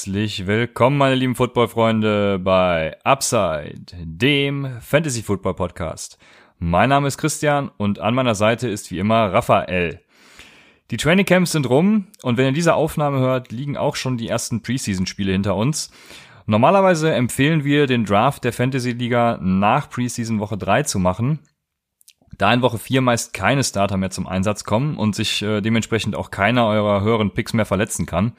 Herzlich willkommen, meine lieben Football-Freunde, bei Upside, dem Fantasy-Football-Podcast. Mein Name ist Christian und an meiner Seite ist wie immer Raphael. Die Training Camps sind rum und wenn ihr diese Aufnahme hört, liegen auch schon die ersten Preseason-Spiele hinter uns. Normalerweise empfehlen wir, den Draft der Fantasy-Liga nach Preseason Woche 3 zu machen, da in Woche 4 meist keine Starter mehr zum Einsatz kommen und sich äh, dementsprechend auch keiner eurer höheren Picks mehr verletzen kann.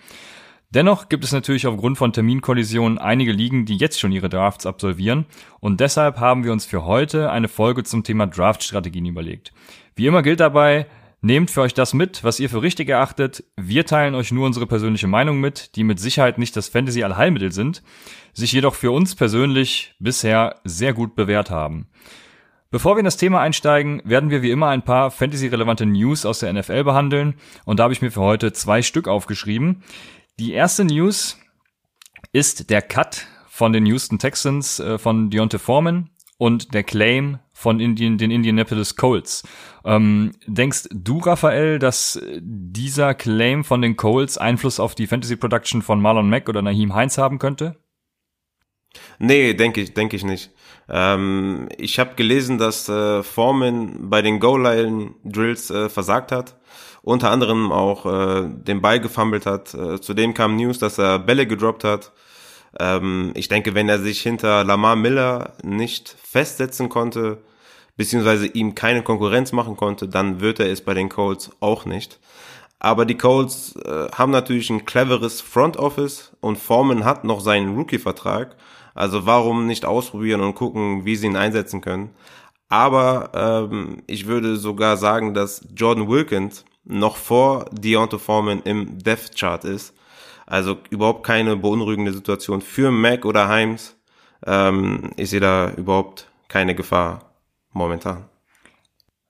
Dennoch gibt es natürlich aufgrund von Terminkollisionen einige Ligen, die jetzt schon ihre Drafts absolvieren und deshalb haben wir uns für heute eine Folge zum Thema Draftstrategien überlegt. Wie immer gilt dabei, nehmt für euch das mit, was ihr für richtig erachtet. Wir teilen euch nur unsere persönliche Meinung mit, die mit Sicherheit nicht das Fantasy-Allheilmittel sind, sich jedoch für uns persönlich bisher sehr gut bewährt haben. Bevor wir in das Thema einsteigen, werden wir wie immer ein paar Fantasy-relevante News aus der NFL behandeln und da habe ich mir für heute zwei Stück aufgeschrieben. Die erste News ist der Cut von den Houston Texans äh, von Deontay Foreman und der Claim von Indien, den Indianapolis Colts. Ähm, denkst du, Raphael, dass dieser Claim von den Colts Einfluss auf die Fantasy Production von Marlon Mack oder Naheem Heinz haben könnte? Nee, denke ich, denke ich nicht. Ähm, ich habe gelesen, dass äh, Foreman bei den Goal-Line-Drills äh, versagt hat unter anderem auch äh, den Ball gefummelt hat. Äh, zudem kam News, dass er Bälle gedroppt hat. Ähm, ich denke, wenn er sich hinter Lamar Miller nicht festsetzen konnte, beziehungsweise ihm keine Konkurrenz machen konnte, dann wird er es bei den Colts auch nicht. Aber die Colts äh, haben natürlich ein cleveres Front Office und Foreman hat noch seinen Rookie-Vertrag. Also warum nicht ausprobieren und gucken, wie sie ihn einsetzen können. Aber ähm, ich würde sogar sagen, dass Jordan Wilkins noch vor Deontay Foreman im Death Chart ist. Also überhaupt keine beunruhigende Situation für Mac oder Himes. Ähm, ich sehe da überhaupt keine Gefahr momentan.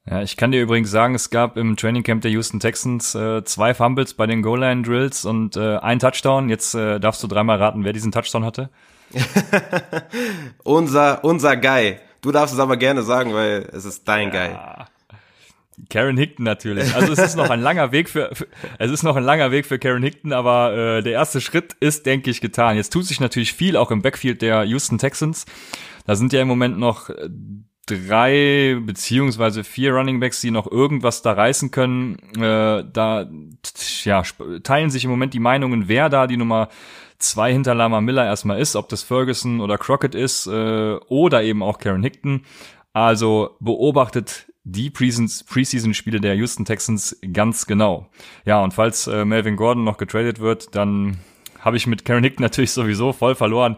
Ja, ich kann dir übrigens sagen, es gab im Training Camp der Houston Texans äh, zwei Fumbles bei den Goal-Line Drills und äh, ein Touchdown. Jetzt äh, darfst du dreimal raten, wer diesen Touchdown hatte. unser unser Guy. Du darfst es aber gerne sagen, weil es ist dein ja. Guy. Karen Hickton natürlich. Also es ist noch ein langer Weg für, für es ist noch ein langer Weg für Karen Hickton, aber äh, der erste Schritt ist, denke ich, getan. Jetzt tut sich natürlich viel auch im Backfield der Houston Texans. Da sind ja im Moment noch äh, drei beziehungsweise vier Running Backs, die noch irgendwas da reißen können. Äh, da ja, teilen sich im Moment die Meinungen, wer da die Nummer zwei hinter Lama Miller erstmal ist, ob das Ferguson oder Crockett ist äh, oder eben auch Karen Hickton. Also beobachtet die Preseason-Spiele der Houston Texans ganz genau. Ja, und falls äh, Melvin Gordon noch getradet wird, dann habe ich mit Karen Hickton natürlich sowieso voll verloren.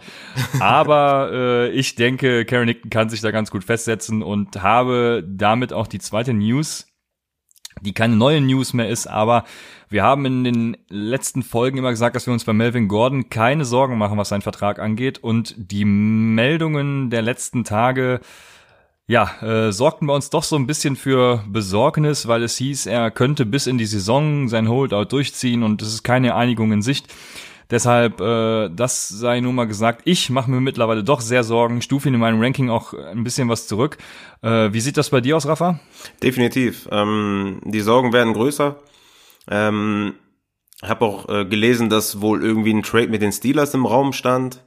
Aber äh, ich denke, Karen Hickton kann sich da ganz gut festsetzen und habe damit auch die zweite News, die keine neue News mehr ist, aber wir haben in den letzten Folgen immer gesagt, dass wir uns bei Melvin Gordon keine Sorgen machen, was seinen Vertrag angeht. Und die Meldungen der letzten Tage ja, äh, sorgten bei uns doch so ein bisschen für Besorgnis, weil es hieß, er könnte bis in die Saison sein Holdout durchziehen und es ist keine Einigung in Sicht. Deshalb, äh, das sei nun mal gesagt, ich mache mir mittlerweile doch sehr Sorgen, stufe ihn in meinem Ranking auch ein bisschen was zurück. Äh, wie sieht das bei dir aus, Rafa? Definitiv. Ähm, die Sorgen werden größer. Ähm, habe auch äh, gelesen, dass wohl irgendwie ein Trade mit den Steelers im Raum stand.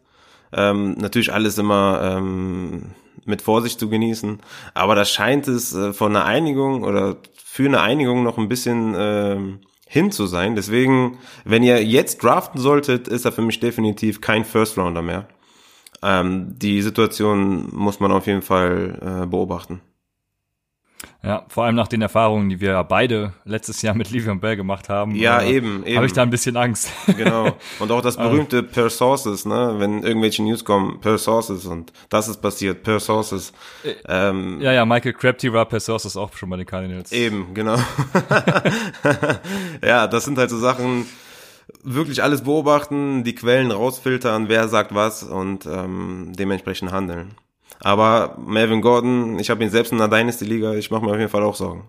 Ähm, natürlich alles immer ähm, mit Vorsicht zu genießen. Aber da scheint es äh, von einer Einigung oder für eine Einigung noch ein bisschen äh, hin zu sein. Deswegen, wenn ihr jetzt draften solltet, ist er für mich definitiv kein First Rounder mehr. Ähm, die Situation muss man auf jeden Fall äh, beobachten. Ja, vor allem nach den Erfahrungen, die wir beide letztes Jahr mit Livion Bell gemacht haben. Ja, äh, eben, eben. Habe ich da ein bisschen Angst. Genau. Und auch das berühmte per Sources, ne? Wenn irgendwelche News kommen, per Sources und das ist passiert, per Sources. Äh, ähm, ja, ja, Michael Crabtree war per Sources auch schon bei den Cardinals. Eben, genau. ja, das sind halt so Sachen, wirklich alles beobachten, die Quellen rausfiltern, wer sagt was und ähm, dementsprechend handeln. Aber Melvin Gordon, ich habe ihn selbst in der Dynasty-Liga, ich mache mir auf jeden Fall auch Sorgen.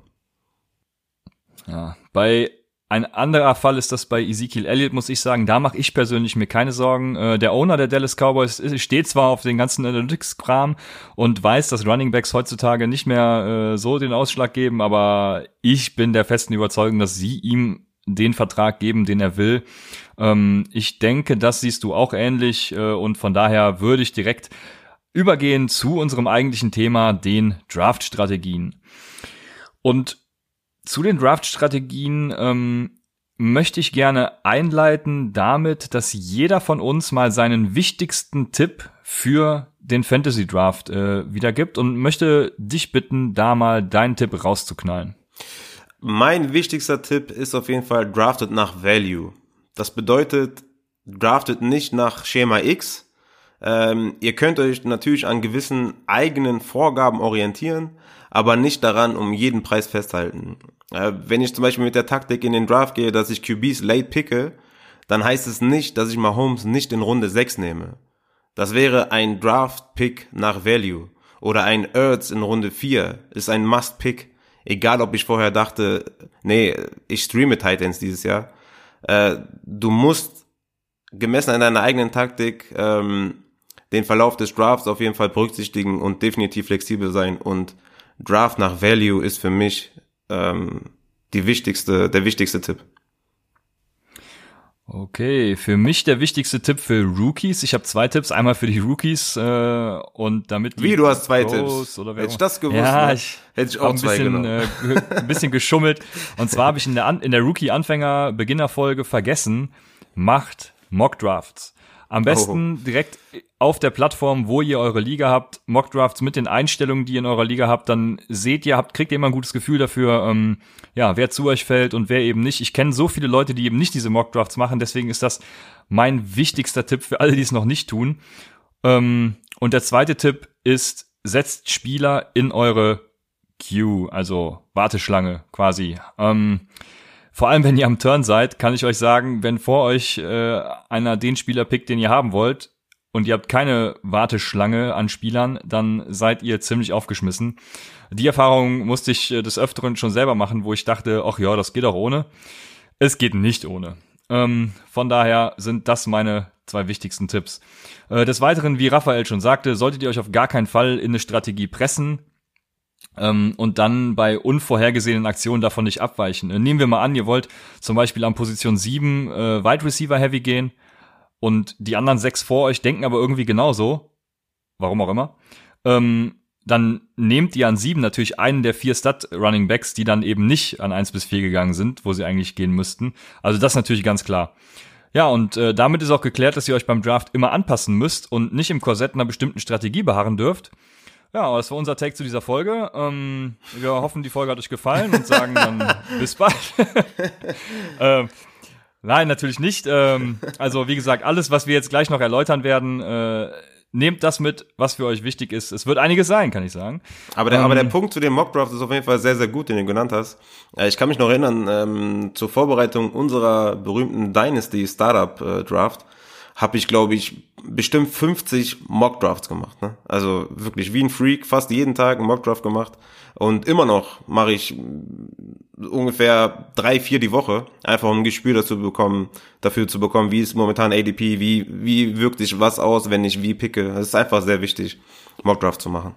Ja, bei ein anderer Fall ist das bei Ezekiel Elliott, muss ich sagen. Da mache ich persönlich mir keine Sorgen. Äh, der Owner der Dallas Cowboys steht zwar auf den ganzen Analytics-Kram und weiß, dass Running Backs heutzutage nicht mehr äh, so den Ausschlag geben, aber ich bin der festen Überzeugung, dass sie ihm den Vertrag geben, den er will. Ähm, ich denke, das siehst du auch ähnlich äh, und von daher würde ich direkt übergehen zu unserem eigentlichen Thema, den Draft-Strategien. Und zu den Draft-Strategien ähm, möchte ich gerne einleiten damit, dass jeder von uns mal seinen wichtigsten Tipp für den Fantasy Draft äh, wiedergibt und möchte dich bitten, da mal deinen Tipp rauszuknallen. Mein wichtigster Tipp ist auf jeden Fall drafted nach Value. Das bedeutet, draftet nicht nach Schema X. Ähm, ihr könnt euch natürlich an gewissen eigenen Vorgaben orientieren, aber nicht daran um jeden Preis festhalten. Äh, wenn ich zum Beispiel mit der Taktik in den Draft gehe, dass ich QBs late picke, dann heißt es nicht, dass ich Mahomes nicht in Runde 6 nehme. Das wäre ein Draft-Pick nach Value. Oder ein Ertz in Runde 4 ist ein Must-Pick. Egal, ob ich vorher dachte, nee, ich streame Titans dieses Jahr. Äh, du musst gemessen an deiner eigenen Taktik ähm, den Verlauf des Drafts auf jeden Fall berücksichtigen und definitiv flexibel sein. Und Draft nach Value ist für mich ähm, die wichtigste, der wichtigste Tipp. Okay, für mich der wichtigste Tipp für Rookies. Ich habe zwei Tipps, einmal für die Rookies äh, und damit wie du hast zwei Tipps. Oder Hätte ich das gewusst? Ja, ne? ich hätte ich auch ein zwei bisschen, äh, ein bisschen geschummelt. Und zwar habe ich in der in der Rookie Anfänger Beginner Folge vergessen, macht Mock Drafts. Am besten oh. direkt auf der Plattform, wo ihr eure Liga habt, Mockdrafts mit den Einstellungen, die ihr in eurer Liga habt, dann seht ihr, habt, kriegt ihr immer ein gutes Gefühl dafür, ähm, ja, wer zu euch fällt und wer eben nicht. Ich kenne so viele Leute, die eben nicht diese Mockdrafts machen, deswegen ist das mein wichtigster Tipp für alle, die es noch nicht tun. Ähm, und der zweite Tipp ist, setzt Spieler in eure Queue, also Warteschlange quasi. Ähm, vor allem, wenn ihr am Turn seid, kann ich euch sagen, wenn vor euch äh, einer den Spieler pickt, den ihr haben wollt, und ihr habt keine Warteschlange an Spielern, dann seid ihr ziemlich aufgeschmissen. Die Erfahrung musste ich äh, des Öfteren schon selber machen, wo ich dachte, ach ja, das geht auch ohne. Es geht nicht ohne. Ähm, von daher sind das meine zwei wichtigsten Tipps. Äh, des Weiteren, wie Raphael schon sagte, solltet ihr euch auf gar keinen Fall in eine Strategie pressen ähm, und dann bei unvorhergesehenen Aktionen davon nicht abweichen. Äh, nehmen wir mal an, ihr wollt zum Beispiel an Position 7 äh, Wide Receiver Heavy gehen und die anderen sechs vor euch denken aber irgendwie genauso, warum auch immer, ähm, dann nehmt ihr an sieben natürlich einen der vier Stud Running Backs, die dann eben nicht an eins bis vier gegangen sind, wo sie eigentlich gehen müssten. Also das natürlich ganz klar. Ja, und äh, damit ist auch geklärt, dass ihr euch beim Draft immer anpassen müsst und nicht im Korsett einer bestimmten Strategie beharren dürft. Ja, das war unser Take zu dieser Folge. Ähm, wir hoffen, die Folge hat euch gefallen und sagen dann bis bald. ähm, nein, natürlich nicht. Ähm, also wie gesagt, alles, was wir jetzt gleich noch erläutern werden, äh, nehmt das mit, was für euch wichtig ist. Es wird einiges sein, kann ich sagen. Aber der, ähm, aber der Punkt zu dem Mockdraft ist auf jeden Fall sehr, sehr gut, den du genannt hast. Äh, ich kann mich noch erinnern, ähm, zur Vorbereitung unserer berühmten Dynasty Startup äh, Draft habe ich, glaube ich, bestimmt 50 Mockdrafts gemacht. Ne? Also wirklich wie ein Freak, fast jeden Tag einen Mockdraft gemacht. Und immer noch mache ich ungefähr drei, vier die Woche, einfach um ein Gespür dazu bekommen, dafür zu bekommen, wie ist momentan ADP, wie, wie wirkt sich was aus, wenn ich wie picke. Es ist einfach sehr wichtig, Mockdraft zu machen.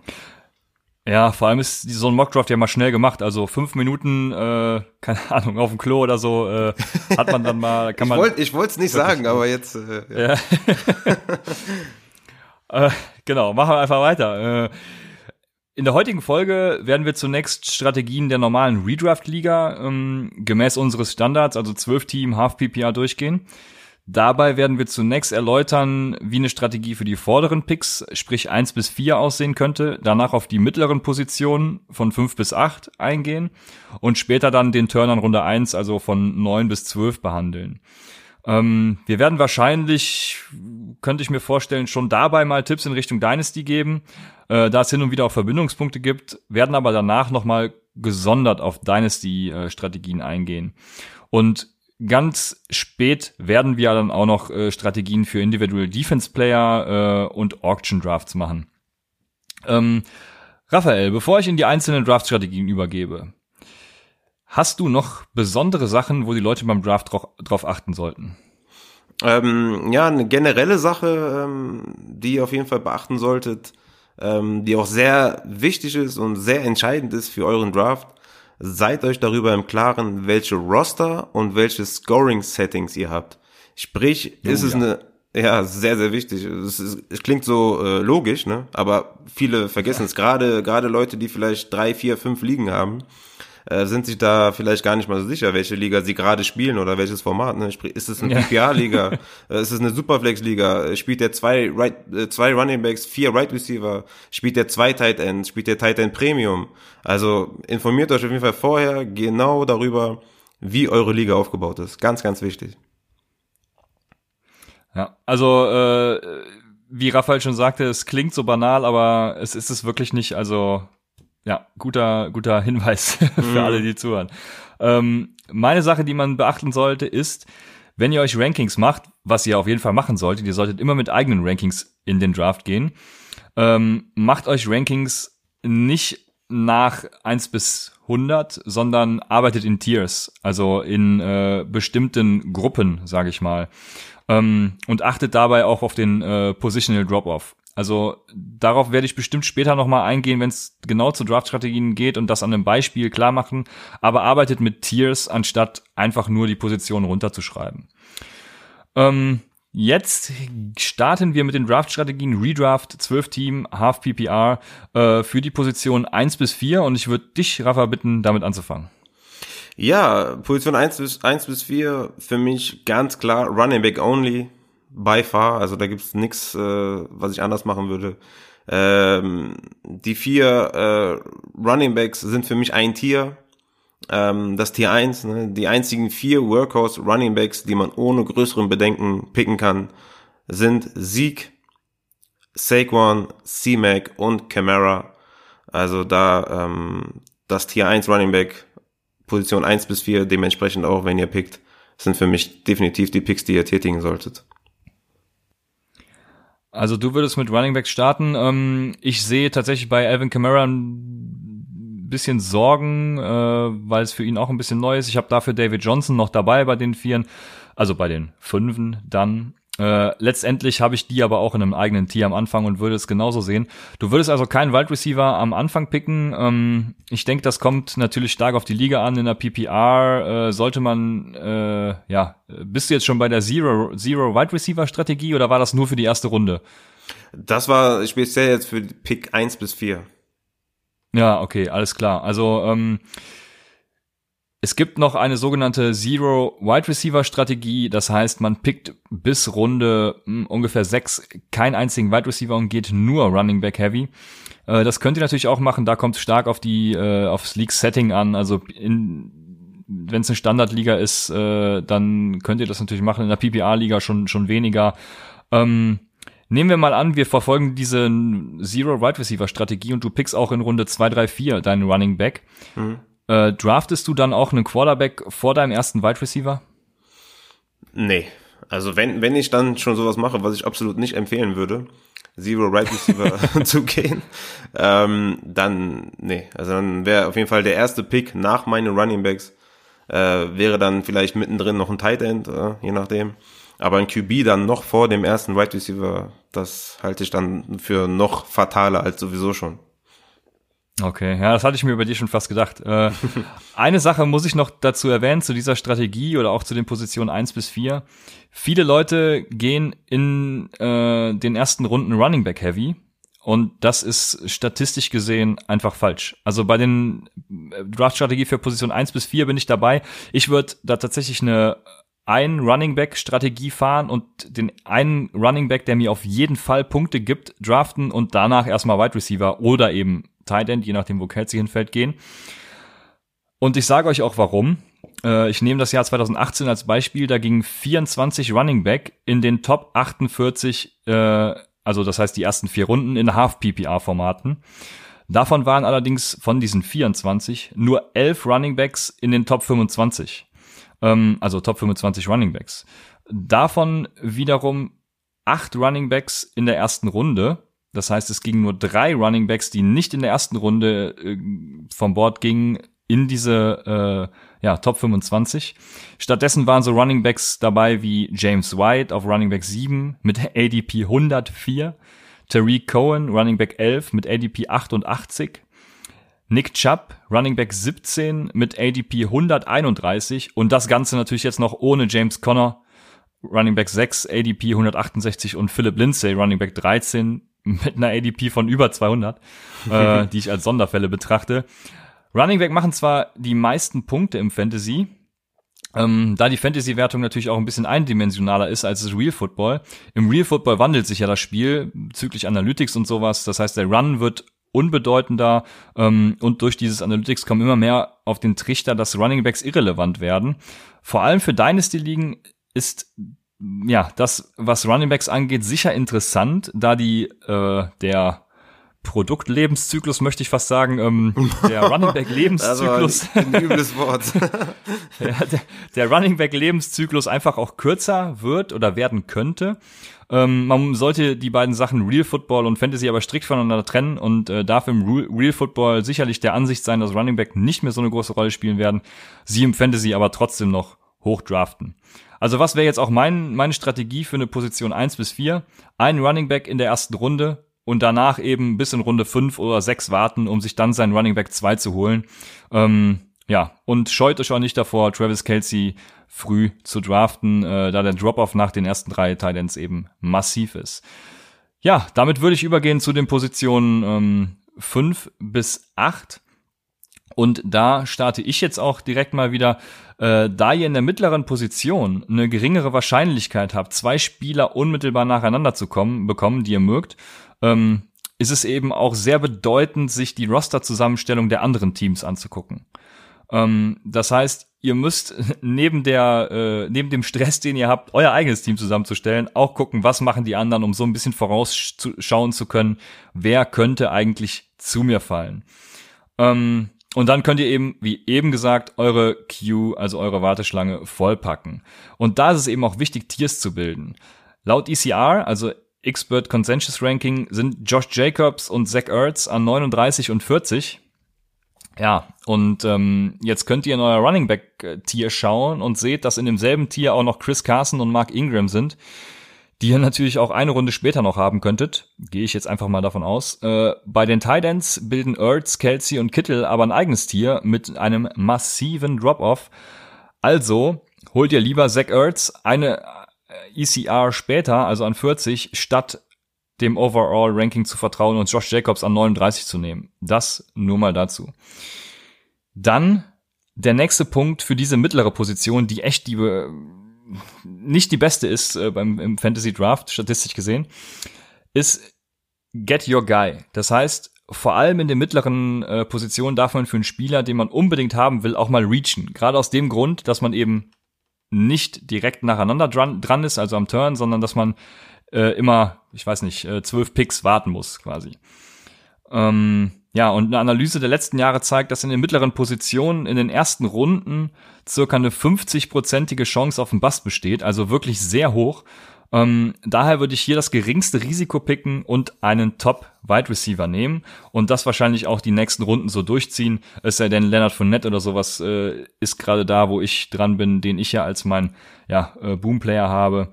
Ja, vor allem ist so ein Mockdraft ja mal schnell gemacht. Also fünf Minuten, äh, keine Ahnung, auf dem Klo oder so, äh, hat man dann mal, kann man. ich wollte es nicht sagen, aber jetzt. Äh, ja. ja. äh, genau, machen wir einfach weiter. Äh, in der heutigen Folge werden wir zunächst Strategien der normalen Redraft-Liga ähm, gemäß unseres Standards, also 12 Team Half PPR durchgehen. Dabei werden wir zunächst erläutern, wie eine Strategie für die vorderen Picks, sprich 1 bis 4 aussehen könnte, danach auf die mittleren Positionen von 5 bis 8 eingehen und später dann den Turn an Runde 1, also von 9 bis 12 behandeln. Ähm, wir werden wahrscheinlich, könnte ich mir vorstellen, schon dabei mal Tipps in Richtung Dynasty geben, äh, da es hin und wieder auch Verbindungspunkte gibt, werden aber danach nochmal gesondert auf Dynasty-Strategien eingehen. Und Ganz spät werden wir dann auch noch äh, Strategien für Individual Defense Player äh, und Auction Drafts machen. Ähm, Raphael, bevor ich in die einzelnen Draft-Strategien übergebe, hast du noch besondere Sachen, wo die Leute beim Draft drauf, achten sollten? Ähm, ja, eine generelle Sache, ähm, die ihr auf jeden Fall beachten solltet, ähm, die auch sehr wichtig ist und sehr entscheidend ist für euren Draft, seid euch darüber im Klaren, welche Roster und welche Scoring-Settings ihr habt. Sprich, oh, ist es ja. eine, ja, sehr, sehr wichtig. Es, ist, es klingt so äh, logisch, ne? Aber viele vergessen es. Gerade, gerade Leute, die vielleicht drei, vier, fünf Ligen haben, äh, sind sich da vielleicht gar nicht mal so sicher, welche Liga sie gerade spielen oder welches Format. Ne? Ist es eine PPA-Liga? Äh, ist es eine Superflex-Liga? Äh, spielt der zwei, right, äh, zwei Running Backs, vier Right Receiver? Spielt der zwei Tight Ends? Spielt der Tight End Premium? Also informiert euch auf jeden Fall vorher genau darüber, wie eure Liga aufgebaut ist. Ganz, ganz wichtig. Ja, also äh, wie Raphael schon sagte, es klingt so banal, aber es ist es wirklich nicht. Also ja, guter, guter Hinweis für mhm. alle, die zuhören. Ähm, meine Sache, die man beachten sollte, ist, wenn ihr euch Rankings macht, was ihr auf jeden Fall machen solltet, ihr solltet immer mit eigenen Rankings in den Draft gehen. Ähm, macht euch Rankings nicht nach eins bis 100, sondern arbeitet in Tiers, also in äh, bestimmten Gruppen, sage ich mal. Ähm, und achtet dabei auch auf den äh, Positional Drop-Off. Also darauf werde ich bestimmt später nochmal eingehen, wenn es genau zu Draft-Strategien geht und das an einem Beispiel klar machen. Aber arbeitet mit Tiers, anstatt einfach nur die Position runterzuschreiben. Ähm, jetzt starten wir mit den Draft-Strategien Redraft, 12 Team, Half PPR äh, für die Position 1 bis 4 und ich würde dich, Rafa, bitten, damit anzufangen. Ja, Position 1 bis, 1 bis 4 für mich ganz klar Running Back Only by far. Also da gibt's nichts, äh, was ich anders machen würde. Ähm, die vier äh, Running Backs sind für mich ein Tier. Ähm, das Tier 1, ne? die einzigen vier Workhorse Running Backs, die man ohne größeren Bedenken picken kann, sind Sieg, Saquon, C-Mac und Camara. Also da ähm, das Tier 1 Running Back, Position 1 bis 4, dementsprechend auch, wenn ihr pickt, sind für mich definitiv die Picks, die ihr tätigen solltet. Also du würdest mit Running Back starten. Ähm, ich sehe tatsächlich bei Alvin Kamara ein bisschen Sorgen, äh, weil es für ihn auch ein bisschen neu ist. Ich habe dafür David Johnson noch dabei bei den Vieren, also bei den Fünfen dann. Äh, letztendlich habe ich die aber auch in einem eigenen Tier am Anfang und würde es genauso sehen. Du würdest also keinen Wide Receiver am Anfang picken. Ähm, ich denke, das kommt natürlich stark auf die Liga an. In der PPR äh, sollte man, äh, ja, bist du jetzt schon bei der Zero, Zero Wide Receiver Strategie oder war das nur für die erste Runde? Das war speziell jetzt für Pick 1 bis 4. Ja, okay, alles klar. Also, ähm, es gibt noch eine sogenannte Zero Wide Receiver Strategie. Das heißt, man pickt bis Runde mh, hm, ungefähr sechs keinen einzigen Wide Receiver und geht nur Running Back Heavy. Äh, das könnt ihr natürlich auch machen. Da kommt es stark auf die äh, aufs League Setting an. Also wenn es eine Standardliga ist, äh, dann könnt ihr das natürlich machen. In der PPR Liga schon schon weniger. Ähm, Nehmen wir mal an, wir verfolgen diese Zero Wide Receiver Strategie und du pickst auch in Runde 2, 3, 4 deinen Running Back. Mhm. Äh, draftest du dann auch einen Quarterback vor deinem ersten Wide Receiver? Nee. Also wenn, wenn ich dann schon sowas mache, was ich absolut nicht empfehlen würde, Zero Wide Receiver zu gehen, ähm, dann, nee. Also dann wäre auf jeden Fall der erste Pick nach meinen Running Backs, äh, wäre dann vielleicht mittendrin noch ein Tight End, äh, je nachdem. Aber ein QB dann noch vor dem ersten Wide Receiver, das halte ich dann für noch fataler als sowieso schon. Okay, ja, das hatte ich mir über dich schon fast gedacht. Äh, eine Sache muss ich noch dazu erwähnen, zu dieser Strategie oder auch zu den Positionen eins bis vier. Viele Leute gehen in äh, den ersten Runden Running Back Heavy und das ist statistisch gesehen einfach falsch. Also bei den äh, Draft-Strategie für Position eins bis vier bin ich dabei. Ich würde da tatsächlich eine ein Running Back Strategie fahren und den einen Running Back, der mir auf jeden Fall Punkte gibt, draften und danach erstmal Wide Receiver oder eben Tight End, je nachdem, wo Kelsey hinfällt, gehen. Und ich sage euch auch warum. Äh, ich nehme das Jahr 2018 als Beispiel. Da gingen 24 Running Back in den Top 48, äh, also das heißt die ersten vier Runden in Half-PPR-Formaten. Davon waren allerdings von diesen 24 nur 11 Running Backs in den Top 25. Ähm, also Top 25 Running Backs. Davon wiederum acht Running Backs in der ersten Runde das heißt, es gingen nur drei Running Backs, die nicht in der ersten Runde äh, vom Board gingen, in diese äh, ja, Top 25. Stattdessen waren so Running Backs dabei wie James White auf Running Back 7 mit ADP 104, Tariq Cohen Running Back 11 mit ADP 88, Nick Chubb, Running Back 17 mit ADP 131 und das Ganze natürlich jetzt noch ohne James Conner, Running Back 6, ADP 168 und Philip Lindsay, Running Back 13 mit einer ADP von über 200, äh, die ich als Sonderfälle betrachte. Running Back machen zwar die meisten Punkte im Fantasy, ähm, da die Fantasy-Wertung natürlich auch ein bisschen eindimensionaler ist als das Real Football. Im Real Football wandelt sich ja das Spiel bezüglich Analytics und sowas. Das heißt, der Run wird unbedeutender ähm, und durch dieses Analytics kommen immer mehr auf den Trichter, dass Running Backs irrelevant werden. Vor allem für Dynasty-Ligen ist ja das, was Running Backs angeht, sicher interessant, da die äh, der Produktlebenszyklus möchte ich fast sagen, ähm, der Running Back Lebenszyklus. ein, ein übles Wort. der, der, der Running Back Lebenszyklus einfach auch kürzer wird oder werden könnte. Ähm, man sollte die beiden Sachen Real Football und Fantasy aber strikt voneinander trennen und äh, darf im Real Football sicherlich der Ansicht sein, dass Running Back nicht mehr so eine große Rolle spielen werden, sie im Fantasy aber trotzdem noch hochdraften. Also was wäre jetzt auch mein, meine Strategie für eine Position 1 bis 4? Ein Running Back in der ersten Runde, und danach eben bis in Runde 5 oder 6 warten, um sich dann seinen Running Back 2 zu holen. Ähm, ja, und scheut euch auch nicht davor, Travis Kelsey früh zu draften, äh, da der Drop-off nach den ersten drei Titans eben massiv ist. Ja, damit würde ich übergehen zu den Positionen ähm, 5 bis 8. Und da starte ich jetzt auch direkt mal wieder, äh, da ihr in der mittleren Position eine geringere Wahrscheinlichkeit habt, zwei Spieler unmittelbar nacheinander zu kommen, bekommen, die ihr mögt, ähm, ist es eben auch sehr bedeutend, sich die Roster-Zusammenstellung der anderen Teams anzugucken. Ähm, das heißt, ihr müsst neben der, äh, neben dem Stress, den ihr habt, euer eigenes Team zusammenzustellen, auch gucken, was machen die anderen, um so ein bisschen vorausschauen zu können, wer könnte eigentlich zu mir fallen. Ähm, und dann könnt ihr eben, wie eben gesagt, eure Queue, also eure Warteschlange vollpacken. Und da ist es eben auch wichtig, Tiers zu bilden. Laut ECR, also Expert Consensus Ranking sind Josh Jacobs und Zach Ertz an 39 und 40. Ja, und ähm, jetzt könnt ihr in euer Running Back Tier schauen und seht, dass in demselben Tier auch noch Chris Carson und Mark Ingram sind, die ihr natürlich auch eine Runde später noch haben könntet. Gehe ich jetzt einfach mal davon aus. Äh, bei den Titans bilden Ertz, Kelsey und Kittel aber ein eigenes Tier mit einem massiven Drop-off. Also holt ihr lieber Zach Ertz eine ECR später, also an 40, statt dem Overall-Ranking zu vertrauen und Josh Jacobs an 39 zu nehmen. Das nur mal dazu. Dann der nächste Punkt für diese mittlere Position, die echt die nicht die beste ist äh, beim im Fantasy Draft statistisch gesehen, ist Get Your Guy. Das heißt, vor allem in den mittleren äh, Positionen darf man für einen Spieler, den man unbedingt haben will, auch mal reachen. Gerade aus dem Grund, dass man eben nicht direkt nacheinander dran, dran ist, also am Turn, sondern dass man äh, immer, ich weiß nicht, äh, zwölf Picks warten muss quasi. Ähm, ja, und eine Analyse der letzten Jahre zeigt, dass in den mittleren Positionen in den ersten Runden circa eine 50-prozentige Chance auf den Bass besteht, also wirklich sehr hoch. Ähm, daher würde ich hier das geringste Risiko picken und einen Top-Wide Receiver nehmen und das wahrscheinlich auch die nächsten Runden so durchziehen. Es sei denn, Leonard Fournette oder sowas äh, ist gerade da, wo ich dran bin, den ich ja als mein ja, äh, Boom-Player habe.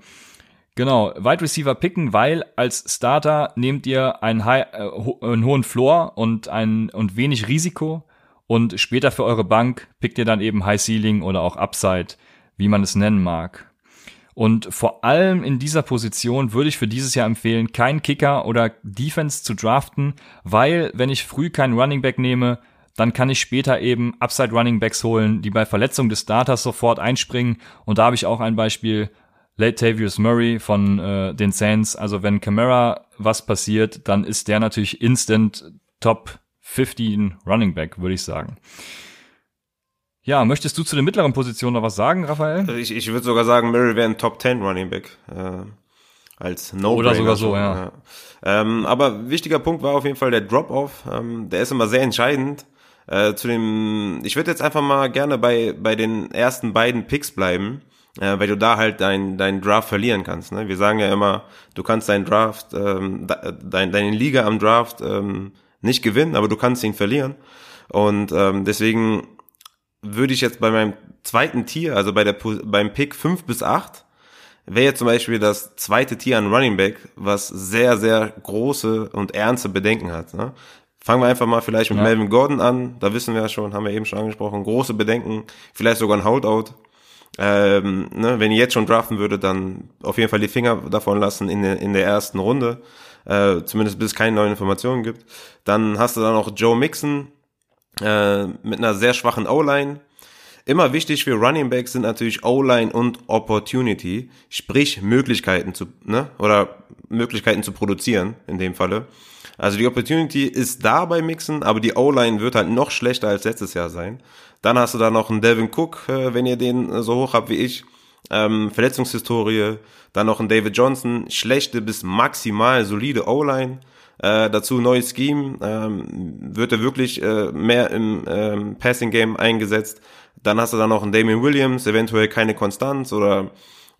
Genau, Wide Receiver picken, weil als Starter nehmt ihr einen, high, äh, ho einen hohen Floor und, ein, und wenig Risiko und später für eure Bank pickt ihr dann eben High Ceiling oder auch Upside, wie man es nennen mag. Und vor allem in dieser Position würde ich für dieses Jahr empfehlen, keinen Kicker oder Defense zu draften, weil wenn ich früh keinen Running Back nehme, dann kann ich später eben Upside Running Backs holen, die bei Verletzung des Starters sofort einspringen. Und da habe ich auch ein Beispiel, Latavius Murray von äh, den Saints. Also wenn Camara was passiert, dann ist der natürlich instant Top 15 Running Back, würde ich sagen. Ja, möchtest du zu den mittleren Positionen noch was sagen, Raphael? Ich, ich würde sogar sagen, Murray wäre ein Top 10 Running Back. Äh, als no Oder sogar so, ja. ja. Ähm, aber wichtiger Punkt war auf jeden Fall der Drop-Off. Ähm, der ist immer sehr entscheidend. Äh, zu dem, ich würde jetzt einfach mal gerne bei, bei den ersten beiden Picks bleiben, äh, weil du da halt dein, dein Draft verlieren kannst. Ne? Wir sagen ja immer, du kannst deinen Draft, ähm, dein, deine Liga am Draft ähm, nicht gewinnen, aber du kannst ihn verlieren. Und ähm, deswegen würde ich jetzt bei meinem zweiten Tier, also bei der, beim Pick 5 bis 8, wäre jetzt zum Beispiel das zweite Tier an Running Back, was sehr, sehr große und ernste Bedenken hat. Ne? Fangen wir einfach mal vielleicht mit ja. Melvin Gordon an. Da wissen wir ja schon, haben wir eben schon angesprochen, große Bedenken, vielleicht sogar ein Holdout. Ähm, ne, wenn ihr jetzt schon draften würde, dann auf jeden Fall die Finger davon lassen in der, in der ersten Runde. Äh, zumindest bis es keine neuen Informationen gibt. Dann hast du dann noch Joe Mixon äh, mit einer sehr schwachen O-Line. Immer wichtig für Running Backs sind natürlich O-Line und Opportunity, sprich Möglichkeiten zu, ne, oder Möglichkeiten zu produzieren in dem Falle. Also die Opportunity ist da bei Mixen, aber die O-Line wird halt noch schlechter als letztes Jahr sein. Dann hast du da noch einen Devin Cook, äh, wenn ihr den so hoch habt wie ich. Ähm, Verletzungshistorie. Dann noch einen David Johnson, schlechte bis maximal solide O-Line. Äh, dazu neues Scheme, ähm, wird er wirklich äh, mehr im ähm, Passing Game eingesetzt. Dann hast du dann noch einen Damien Williams, eventuell keine Konstanz oder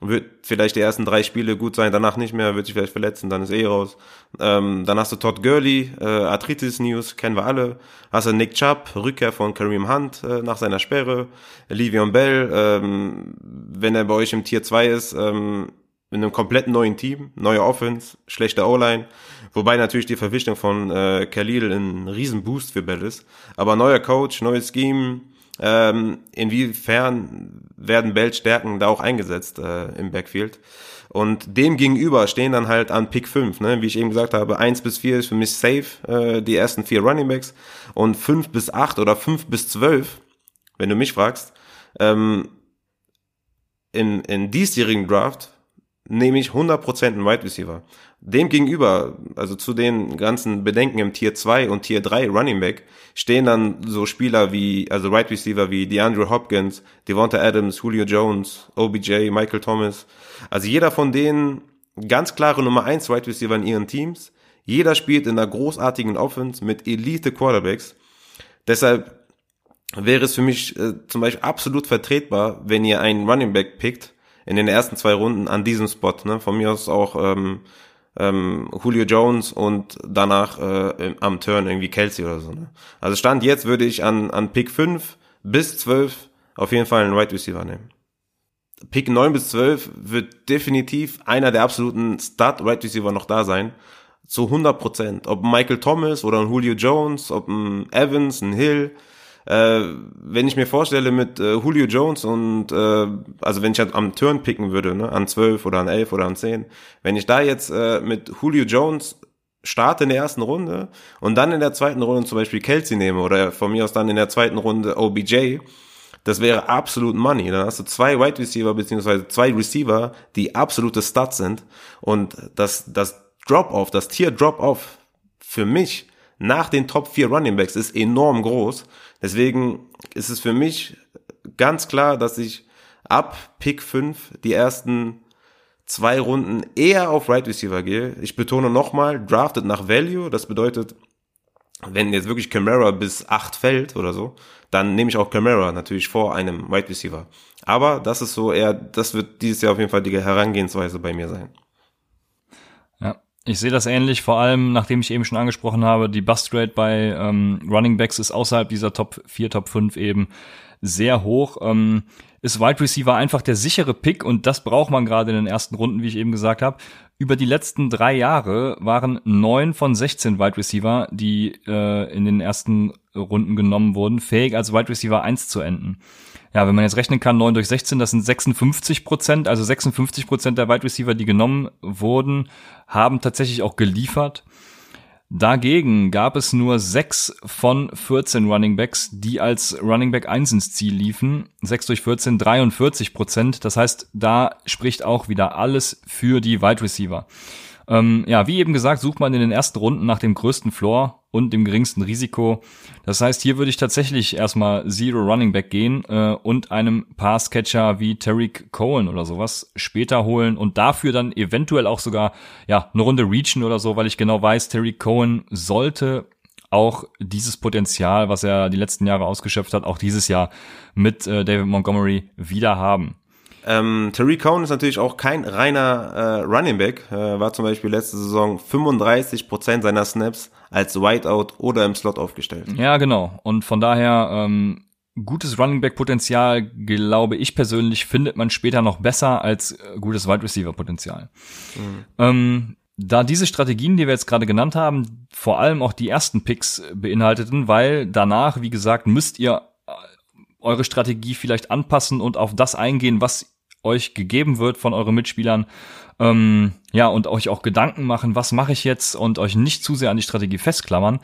wird vielleicht die ersten drei Spiele gut sein, danach nicht mehr, wird sich vielleicht verletzen, dann ist eh raus. Ähm, dann hast du Todd Gurley, äh, Arthritis News, kennen wir alle. Hast du Nick Chubb, Rückkehr von Kareem Hunt äh, nach seiner Sperre. Livion Bell, ähm, wenn er bei euch im Tier 2 ist, ähm, in einem komplett neuen Team, neue Offense, schlechte O-Line, wobei natürlich die Verpflichtung von äh, Khalil ein Riesenboost für Bell ist. Aber neuer Coach, neues Scheme, ähm, inwiefern werden Bells Stärken da auch eingesetzt äh, im Backfield? Und dem gegenüber stehen dann halt an Pick 5, ne? wie ich eben gesagt habe, 1 bis 4 ist für mich safe, äh, die ersten vier Running Backs und 5 bis 8 oder 5 bis 12, wenn du mich fragst, ähm, in, in diesjährigen Draft nehme ich 100% einen Wide Receiver. Dem gegenüber, also zu den ganzen Bedenken im Tier 2 und Tier 3 Running Back, stehen dann so Spieler wie, also Wide Receiver wie DeAndre Hopkins, Devonta Adams, Julio Jones, OBJ, Michael Thomas. Also jeder von denen ganz klare Nummer 1 Wide Receiver in ihren Teams. Jeder spielt in einer großartigen Offense mit Elite Quarterbacks. Deshalb wäre es für mich äh, zum Beispiel absolut vertretbar, wenn ihr einen Running Back pickt, in den ersten zwei Runden an diesem Spot. Ne? Von mir aus auch ähm, ähm, Julio Jones und danach äh, am Turn irgendwie Kelsey oder so. Ne? Also Stand jetzt würde ich an, an Pick 5 bis 12 auf jeden Fall einen Right Receiver nehmen. Pick 9 bis 12 wird definitiv einer der absoluten Start-Right Receiver noch da sein. Zu 100 Prozent. Ob Michael Thomas oder ein Julio Jones, ob ein Evans, ein Hill, äh, wenn ich mir vorstelle mit äh, Julio Jones und äh, also wenn ich halt am Turn picken würde, ne, an 12 oder an 11 oder an 10, wenn ich da jetzt äh, mit Julio Jones starte in der ersten Runde und dann in der zweiten Runde zum Beispiel Kelsey nehme oder von mir aus dann in der zweiten Runde OBJ, das wäre absolut Money. Dann hast du zwei Wide Receiver beziehungsweise zwei Receiver, die absolute Stats sind und das, das Drop-Off, das Tier Drop-Off für mich nach den Top 4 Running Backs ist enorm groß Deswegen ist es für mich ganz klar, dass ich ab Pick 5 die ersten zwei Runden eher auf Right Receiver gehe. Ich betone nochmal, drafted nach Value. Das bedeutet, wenn jetzt wirklich Camara bis 8 fällt oder so, dann nehme ich auch Camara natürlich vor einem Wide Receiver. Aber das ist so eher, das wird dieses Jahr auf jeden Fall die Herangehensweise bei mir sein. Ich sehe das ähnlich, vor allem nachdem ich eben schon angesprochen habe, die Bust Rate bei ähm, Running Backs ist außerhalb dieser Top 4, Top 5 eben sehr hoch. Ähm, ist Wide Receiver einfach der sichere Pick und das braucht man gerade in den ersten Runden, wie ich eben gesagt habe. Über die letzten drei Jahre waren neun von 16 Wide Receiver, die äh, in den ersten Runden genommen wurden, fähig als Wide Receiver 1 zu enden ja, wenn man jetzt rechnen kann, 9 durch 16, das sind 56 Prozent, also 56 Prozent der Wide Receiver, die genommen wurden, haben tatsächlich auch geliefert. Dagegen gab es nur 6 von 14 Running Backs, die als Running Back 1 ins Ziel liefen. 6 durch 14, 43 Prozent. Das heißt, da spricht auch wieder alles für die Wide Receiver. Ähm, ja, wie eben gesagt, sucht man in den ersten Runden nach dem größten Floor und dem geringsten Risiko. Das heißt, hier würde ich tatsächlich erstmal Zero Running Back gehen äh, und einem Passcatcher wie Tariq Cohen oder sowas später holen und dafür dann eventuell auch sogar ja eine Runde reachen oder so, weil ich genau weiß, Tariq Cohen sollte auch dieses Potenzial, was er die letzten Jahre ausgeschöpft hat, auch dieses Jahr mit äh, David Montgomery wieder haben. Ähm, Tariq Cohen ist natürlich auch kein reiner äh, Running Back, äh, war zum Beispiel letzte Saison 35% seiner Snaps als Whiteout oder im Slot aufgestellt. Ja, genau. Und von daher ähm, gutes Running Back Potenzial, glaube ich persönlich, findet man später noch besser als äh, gutes Wide Receiver Potenzial. Mhm. Ähm, da diese Strategien, die wir jetzt gerade genannt haben, vor allem auch die ersten Picks beinhalteten, weil danach, wie gesagt, müsst ihr äh, eure Strategie vielleicht anpassen und auf das eingehen, was euch gegeben wird von euren Mitspielern. Ähm, ja, und euch auch Gedanken machen, was mache ich jetzt und euch nicht zu sehr an die Strategie festklammern.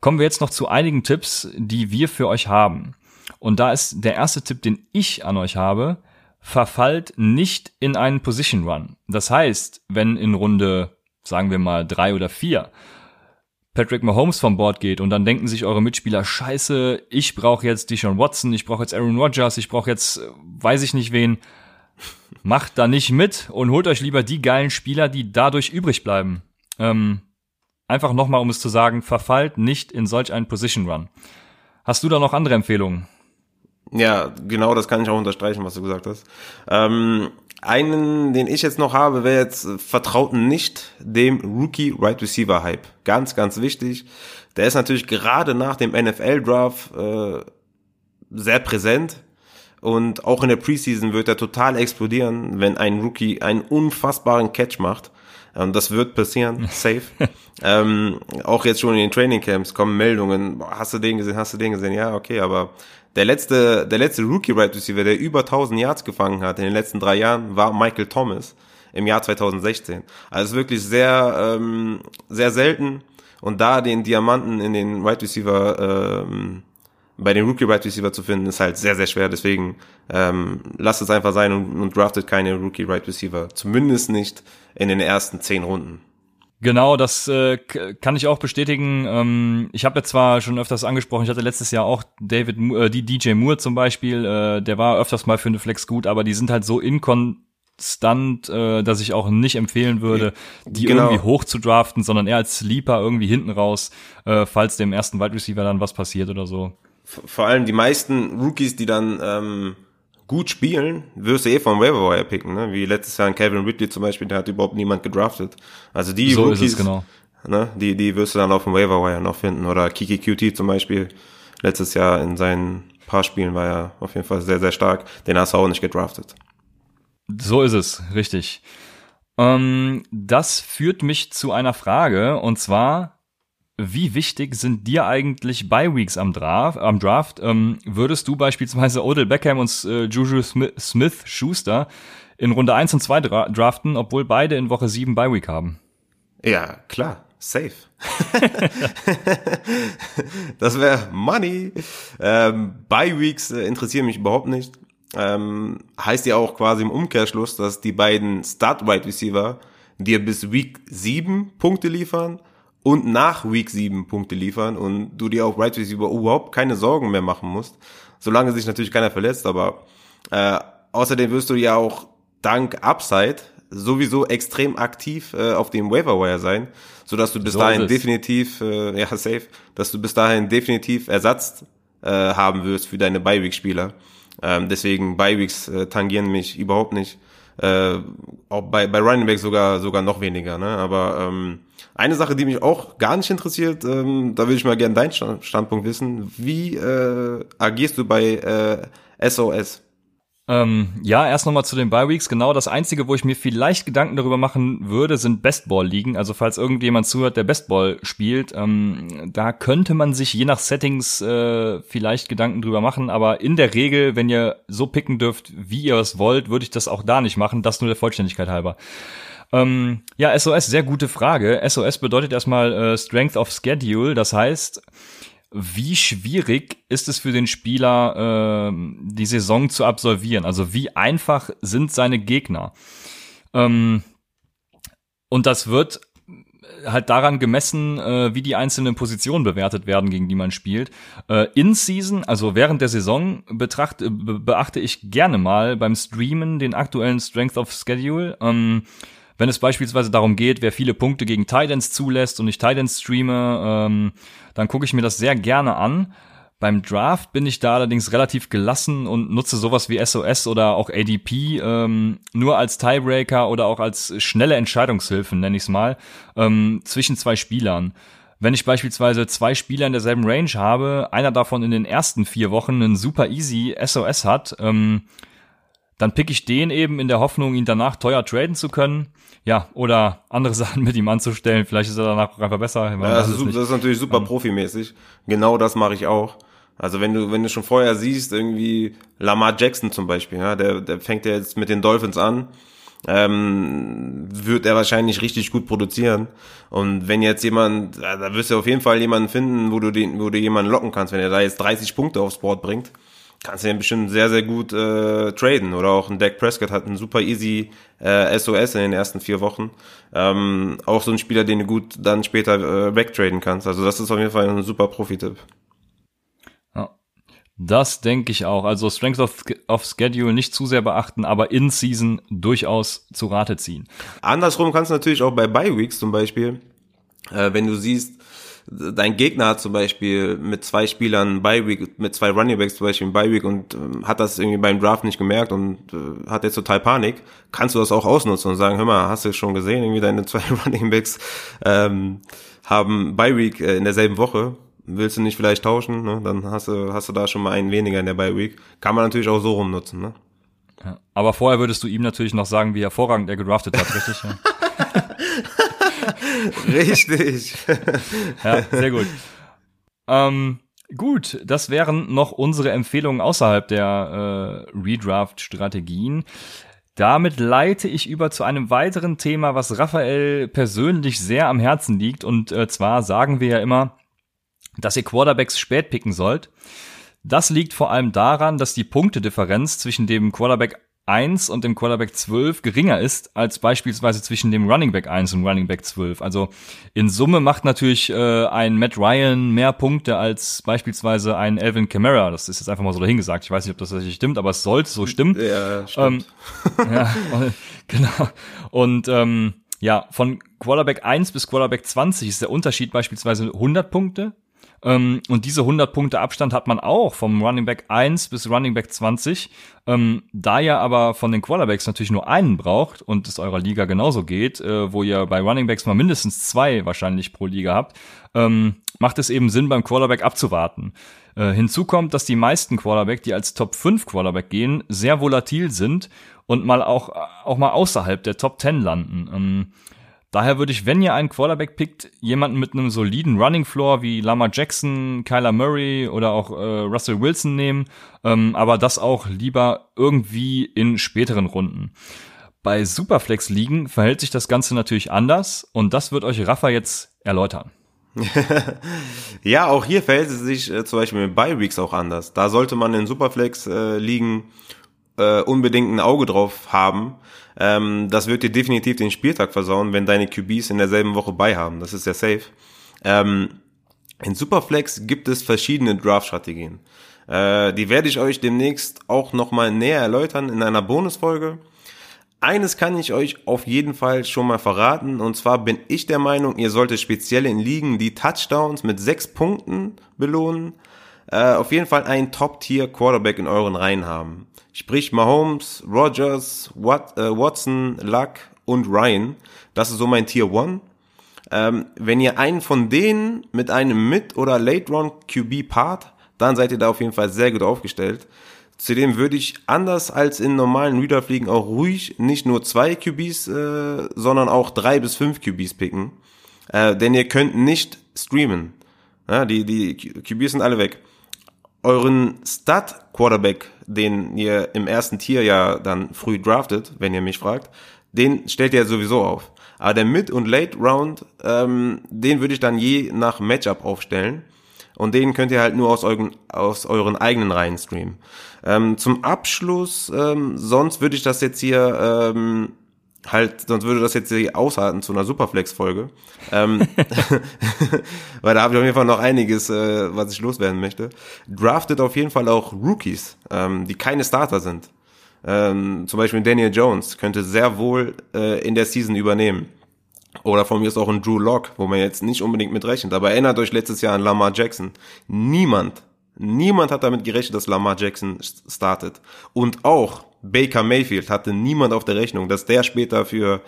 Kommen wir jetzt noch zu einigen Tipps, die wir für euch haben. Und da ist der erste Tipp, den ich an euch habe, verfallt nicht in einen Position Run. Das heißt, wenn in Runde, sagen wir mal, drei oder vier Patrick Mahomes vom Board geht und dann denken sich eure Mitspieler, scheiße, ich brauche jetzt Deshaun Watson, ich brauche jetzt Aaron Rodgers, ich brauche jetzt äh, weiß ich nicht wen, macht da nicht mit und holt euch lieber die geilen Spieler, die dadurch übrig bleiben. Ähm, einfach nochmal, um es zu sagen, verfallt nicht in solch einen Position Run. Hast du da noch andere Empfehlungen? Ja, genau, das kann ich auch unterstreichen, was du gesagt hast. Ähm, einen, den ich jetzt noch habe, wäre jetzt äh, vertraut nicht dem Rookie Right Receiver Hype. Ganz, ganz wichtig. Der ist natürlich gerade nach dem NFL Draft äh, sehr präsent. Und auch in der Preseason wird er total explodieren, wenn ein Rookie einen unfassbaren Catch macht. Und das wird passieren, safe. ähm, auch jetzt schon in den Training Camps kommen Meldungen, boah, hast du den gesehen, hast du den gesehen? Ja, okay, aber der letzte, der letzte Rookie Right Receiver, der über 1000 Yards gefangen hat in den letzten drei Jahren, war Michael Thomas im Jahr 2016. Also wirklich sehr, ähm, sehr selten. Und da den Diamanten in den Right Receiver, ähm, bei den Rookie Right Receiver zu finden, ist halt sehr, sehr schwer. Deswegen ähm, lasst es einfach sein und, und draftet keine Rookie Right Receiver. Zumindest nicht in den ersten zehn Runden. Genau, das äh, kann ich auch bestätigen. Ähm, ich habe ja zwar schon öfters angesprochen, ich hatte letztes Jahr auch David, äh, die DJ Moore zum Beispiel, äh, der war öfters mal für eine Flex gut, aber die sind halt so inkonstant, äh, dass ich auch nicht empfehlen würde, die genau. irgendwie hoch zu draften, sondern eher als Sleeper irgendwie hinten raus, äh, falls dem ersten Wide Receiver dann was passiert oder so. Vor allem die meisten Rookies, die dann ähm, gut spielen, wirst du eh vom Waiver Wire picken, ne? Wie letztes Jahr in Calvin Ridley zum Beispiel, der hat überhaupt niemand gedraftet. Also die so Rookies, genau. ne? Die, die wirst du dann auf dem Waiver Wire noch finden. Oder Kiki QT zum Beispiel, letztes Jahr in seinen paar Spielen war er auf jeden Fall sehr, sehr stark. Den hast du auch nicht gedraftet. So ist es, richtig. Ähm, das führt mich zu einer Frage, und zwar, wie wichtig sind dir eigentlich Bye-Weeks am Draft? Am Draft? Ähm, würdest du beispielsweise Odell Beckham und äh, Juju Smith Schuster in Runde 1 und 2 dra draften, obwohl beide in Woche 7 Bye-Week haben? Ja, klar. Safe. das wäre Money. Ähm, Bye-Weeks äh, interessieren mich überhaupt nicht. Ähm, heißt ja auch quasi im Umkehrschluss, dass die beiden Start-Wide Receiver dir bis Week 7 Punkte liefern und nach Week 7 Punkte liefern und du dir auf Right Receiver überhaupt keine Sorgen mehr machen musst, solange sich natürlich keiner verletzt, aber äh, außerdem wirst du ja auch dank Upside sowieso extrem aktiv äh, auf dem Waiver Wire sein, so dass du bis so dahin definitiv äh, ja safe, dass du bis dahin definitiv Ersatz äh, haben wirst für deine Bye Week Spieler. Ähm, deswegen Bye Weeks äh, tangieren mich überhaupt nicht. Äh, auch bei bei Running Back sogar sogar noch weniger, ne? Aber ähm, eine Sache, die mich auch gar nicht interessiert, ähm, da würde ich mal gerne deinen Standpunkt wissen. Wie äh, agierst du bei äh, SOS? Ähm, ja, erst nochmal zu den Bye Weeks. Genau das Einzige, wo ich mir vielleicht Gedanken darüber machen würde, sind Bestball-Ligen. Also falls irgendjemand zuhört, der Bestball spielt, ähm, da könnte man sich je nach Settings äh, vielleicht Gedanken drüber machen. Aber in der Regel, wenn ihr so picken dürft, wie ihr es wollt, würde ich das auch da nicht machen. Das nur der Vollständigkeit halber. Ähm, ja, SOS, sehr gute Frage. SOS bedeutet erstmal äh, Strength of Schedule. Das heißt, wie schwierig ist es für den Spieler, äh, die Saison zu absolvieren? Also wie einfach sind seine Gegner? Ähm, und das wird halt daran gemessen, äh, wie die einzelnen Positionen bewertet werden, gegen die man spielt. Äh, in Season, also während der Saison, betrachte, be beachte ich gerne mal beim Streamen den aktuellen Strength of Schedule. Ähm, wenn es beispielsweise darum geht, wer viele Punkte gegen Titans zulässt und ich Titans streame, ähm, dann gucke ich mir das sehr gerne an. Beim Draft bin ich da allerdings relativ gelassen und nutze sowas wie SOS oder auch ADP ähm, nur als Tiebreaker oder auch als schnelle Entscheidungshilfen, nenne ich es mal, ähm, zwischen zwei Spielern. Wenn ich beispielsweise zwei Spieler in derselben Range habe, einer davon in den ersten vier Wochen einen super easy SOS hat, ähm, dann pick ich den eben in der Hoffnung, ihn danach teuer traden zu können. Ja, oder andere Sachen mit ihm anzustellen. Vielleicht ist er danach einfach besser. Ja, das, ist, das, ist, natürlich super um, profimäßig. Genau das mache ich auch. Also wenn du, wenn du schon vorher siehst, irgendwie Lamar Jackson zum Beispiel, ja, der, der fängt ja jetzt mit den Dolphins an, ähm, wird er wahrscheinlich richtig gut produzieren. Und wenn jetzt jemand, da wirst du auf jeden Fall jemanden finden, wo du den, wo du jemanden locken kannst, wenn er da jetzt 30 Punkte aufs Board bringt, kannst du den bestimmt sehr, sehr gut äh, traden. Oder auch ein Dak Prescott hat einen super easy äh, SOS in den ersten vier Wochen. Ähm, auch so ein Spieler, den du gut dann später äh, wegtraden kannst. Also das ist auf jeden Fall ein super Profi-Tipp. Das denke ich auch. Also Strength of, of Schedule nicht zu sehr beachten, aber in Season durchaus zu Rate ziehen. Andersrum kannst du natürlich auch bei Bye Weeks zum Beispiel, äh, wenn du siehst, dein Gegner hat zum Beispiel mit zwei Spielern Bye Week, mit zwei Running Backs zum Beispiel Bye Week und äh, hat das irgendwie beim Draft nicht gemerkt und äh, hat jetzt total Panik, kannst du das auch ausnutzen und sagen, hör mal, hast du schon gesehen, irgendwie deine zwei Running Backs ähm, haben Bye Week äh, in derselben Woche willst du nicht vielleicht tauschen, ne? dann hast du, hast du da schon mal einen weniger in der Bye Week. Kann man natürlich auch so rumnutzen, ne? Ja, aber vorher würdest du ihm natürlich noch sagen, wie hervorragend er gedraftet hat, richtig? Ja. Richtig. ja, sehr gut. Ähm, gut, das wären noch unsere Empfehlungen außerhalb der äh, Redraft-Strategien. Damit leite ich über zu einem weiteren Thema, was Raphael persönlich sehr am Herzen liegt. Und äh, zwar sagen wir ja immer, dass ihr Quarterbacks spät picken sollt. Das liegt vor allem daran, dass die Punktedifferenz zwischen dem Quarterback 1 und dem Quarterback 12 geringer ist als beispielsweise zwischen dem Running Back 1 und Running Back 12. Also in Summe macht natürlich äh, ein Matt Ryan mehr Punkte als beispielsweise ein Alvin Kamara. Das ist jetzt einfach mal so dahingesagt. Ich weiß nicht, ob das tatsächlich stimmt, aber es sollte so stimmen. Ja, stimmt. Ähm, ja, genau. Und ähm, ja, von Quarterback 1 bis Quarterback 20 ist der Unterschied beispielsweise 100 Punkte ähm, und diese 100 Punkte Abstand hat man auch vom Running Back 1 bis Running Back 20. Ähm, da ihr aber von den Quarterbacks natürlich nur einen braucht und es eurer Liga genauso geht, äh, wo ihr bei Running Backs mal mindestens zwei wahrscheinlich pro Liga habt, ähm, macht es eben Sinn, beim Quarterback abzuwarten. Äh, hinzu kommt, dass die meisten Quarterback, die als Top 5 Quarterback gehen, sehr volatil sind und mal auch, auch mal außerhalb der Top 10 landen. Ähm, Daher würde ich, wenn ihr einen Quarterback pickt, jemanden mit einem soliden Running Floor wie Lama Jackson, Kyler Murray oder auch äh, Russell Wilson nehmen, ähm, aber das auch lieber irgendwie in späteren Runden. Bei Superflex-Ligen verhält sich das Ganze natürlich anders und das wird euch Rafa jetzt erläutern. ja, auch hier verhält es sich äh, zum Beispiel mit Bye Weeks auch anders. Da sollte man in Superflex-Ligen äh, äh, unbedingt ein Auge drauf haben, ähm, das wird dir definitiv den Spieltag versauen, wenn deine QBs in derselben Woche bei haben. Das ist ja safe. Ähm, in Superflex gibt es verschiedene Draft-Strategien. Äh, die werde ich euch demnächst auch nochmal näher erläutern in einer Bonusfolge. Eines kann ich euch auf jeden Fall schon mal verraten, und zwar bin ich der Meinung, ihr solltet speziell in Ligen die Touchdowns mit sechs Punkten belohnen, äh, auf jeden Fall einen Top-Tier-Quarterback in euren Reihen haben. Sprich Mahomes, Rogers, Wat, äh, Watson, Luck und Ryan. Das ist so mein Tier 1. Ähm, wenn ihr einen von denen mit einem Mid- oder Late-Round QB part, dann seid ihr da auf jeden Fall sehr gut aufgestellt. Zudem würde ich anders als in normalen Reader-Fliegen auch ruhig nicht nur zwei QBs, äh, sondern auch drei bis fünf QBs picken. Äh, denn ihr könnt nicht streamen. Ja, die, die QBs sind alle weg euren Stud-Quarterback, den ihr im ersten Tier ja dann früh draftet, wenn ihr mich fragt, den stellt ihr sowieso auf. Aber der Mid- und Late-Round, ähm, den würde ich dann je nach Matchup aufstellen. Und den könnt ihr halt nur aus euren, aus euren eigenen Reihen streamen. Ähm, zum Abschluss, ähm, sonst würde ich das jetzt hier ähm, halt, sonst würde das jetzt aushalten zu einer Superflex-Folge. Ähm, weil da habe ich auf jeden Fall noch einiges, äh, was ich loswerden möchte. Draftet auf jeden Fall auch Rookies, ähm, die keine Starter sind. Ähm, zum Beispiel Daniel Jones könnte sehr wohl äh, in der Season übernehmen. Oder von mir ist auch ein Drew Lock, wo man jetzt nicht unbedingt mit rechnet. Aber erinnert euch letztes Jahr an Lamar Jackson. Niemand, niemand hat damit gerechnet, dass Lamar Jackson startet. Und auch Baker Mayfield hatte niemand auf der Rechnung, dass der später für,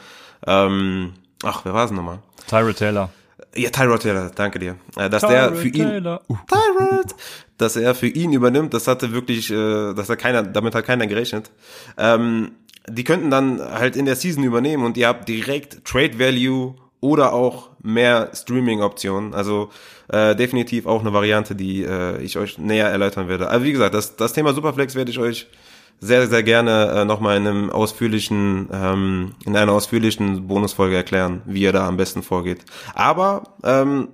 ähm, ach, wer war es nochmal? Tyra Taylor. Ja, Tyrod Taylor, danke dir. Äh, dass Tyrod der für ihn, Taylor. Uh. Tyrod, dass er für ihn übernimmt, das hatte wirklich, äh, dass er keiner, damit hat keiner gerechnet. Ähm, die könnten dann halt in der Season übernehmen und ihr habt direkt Trade Value oder auch mehr Streaming-Optionen. Also äh, definitiv auch eine Variante, die äh, ich euch näher erläutern werde. Also wie gesagt, das, das Thema Superflex werde ich euch sehr, sehr gerne äh, nochmal in einem ausführlichen, ähm, in einer ausführlichen Bonusfolge erklären, wie ihr da am besten vorgeht. Aber ähm,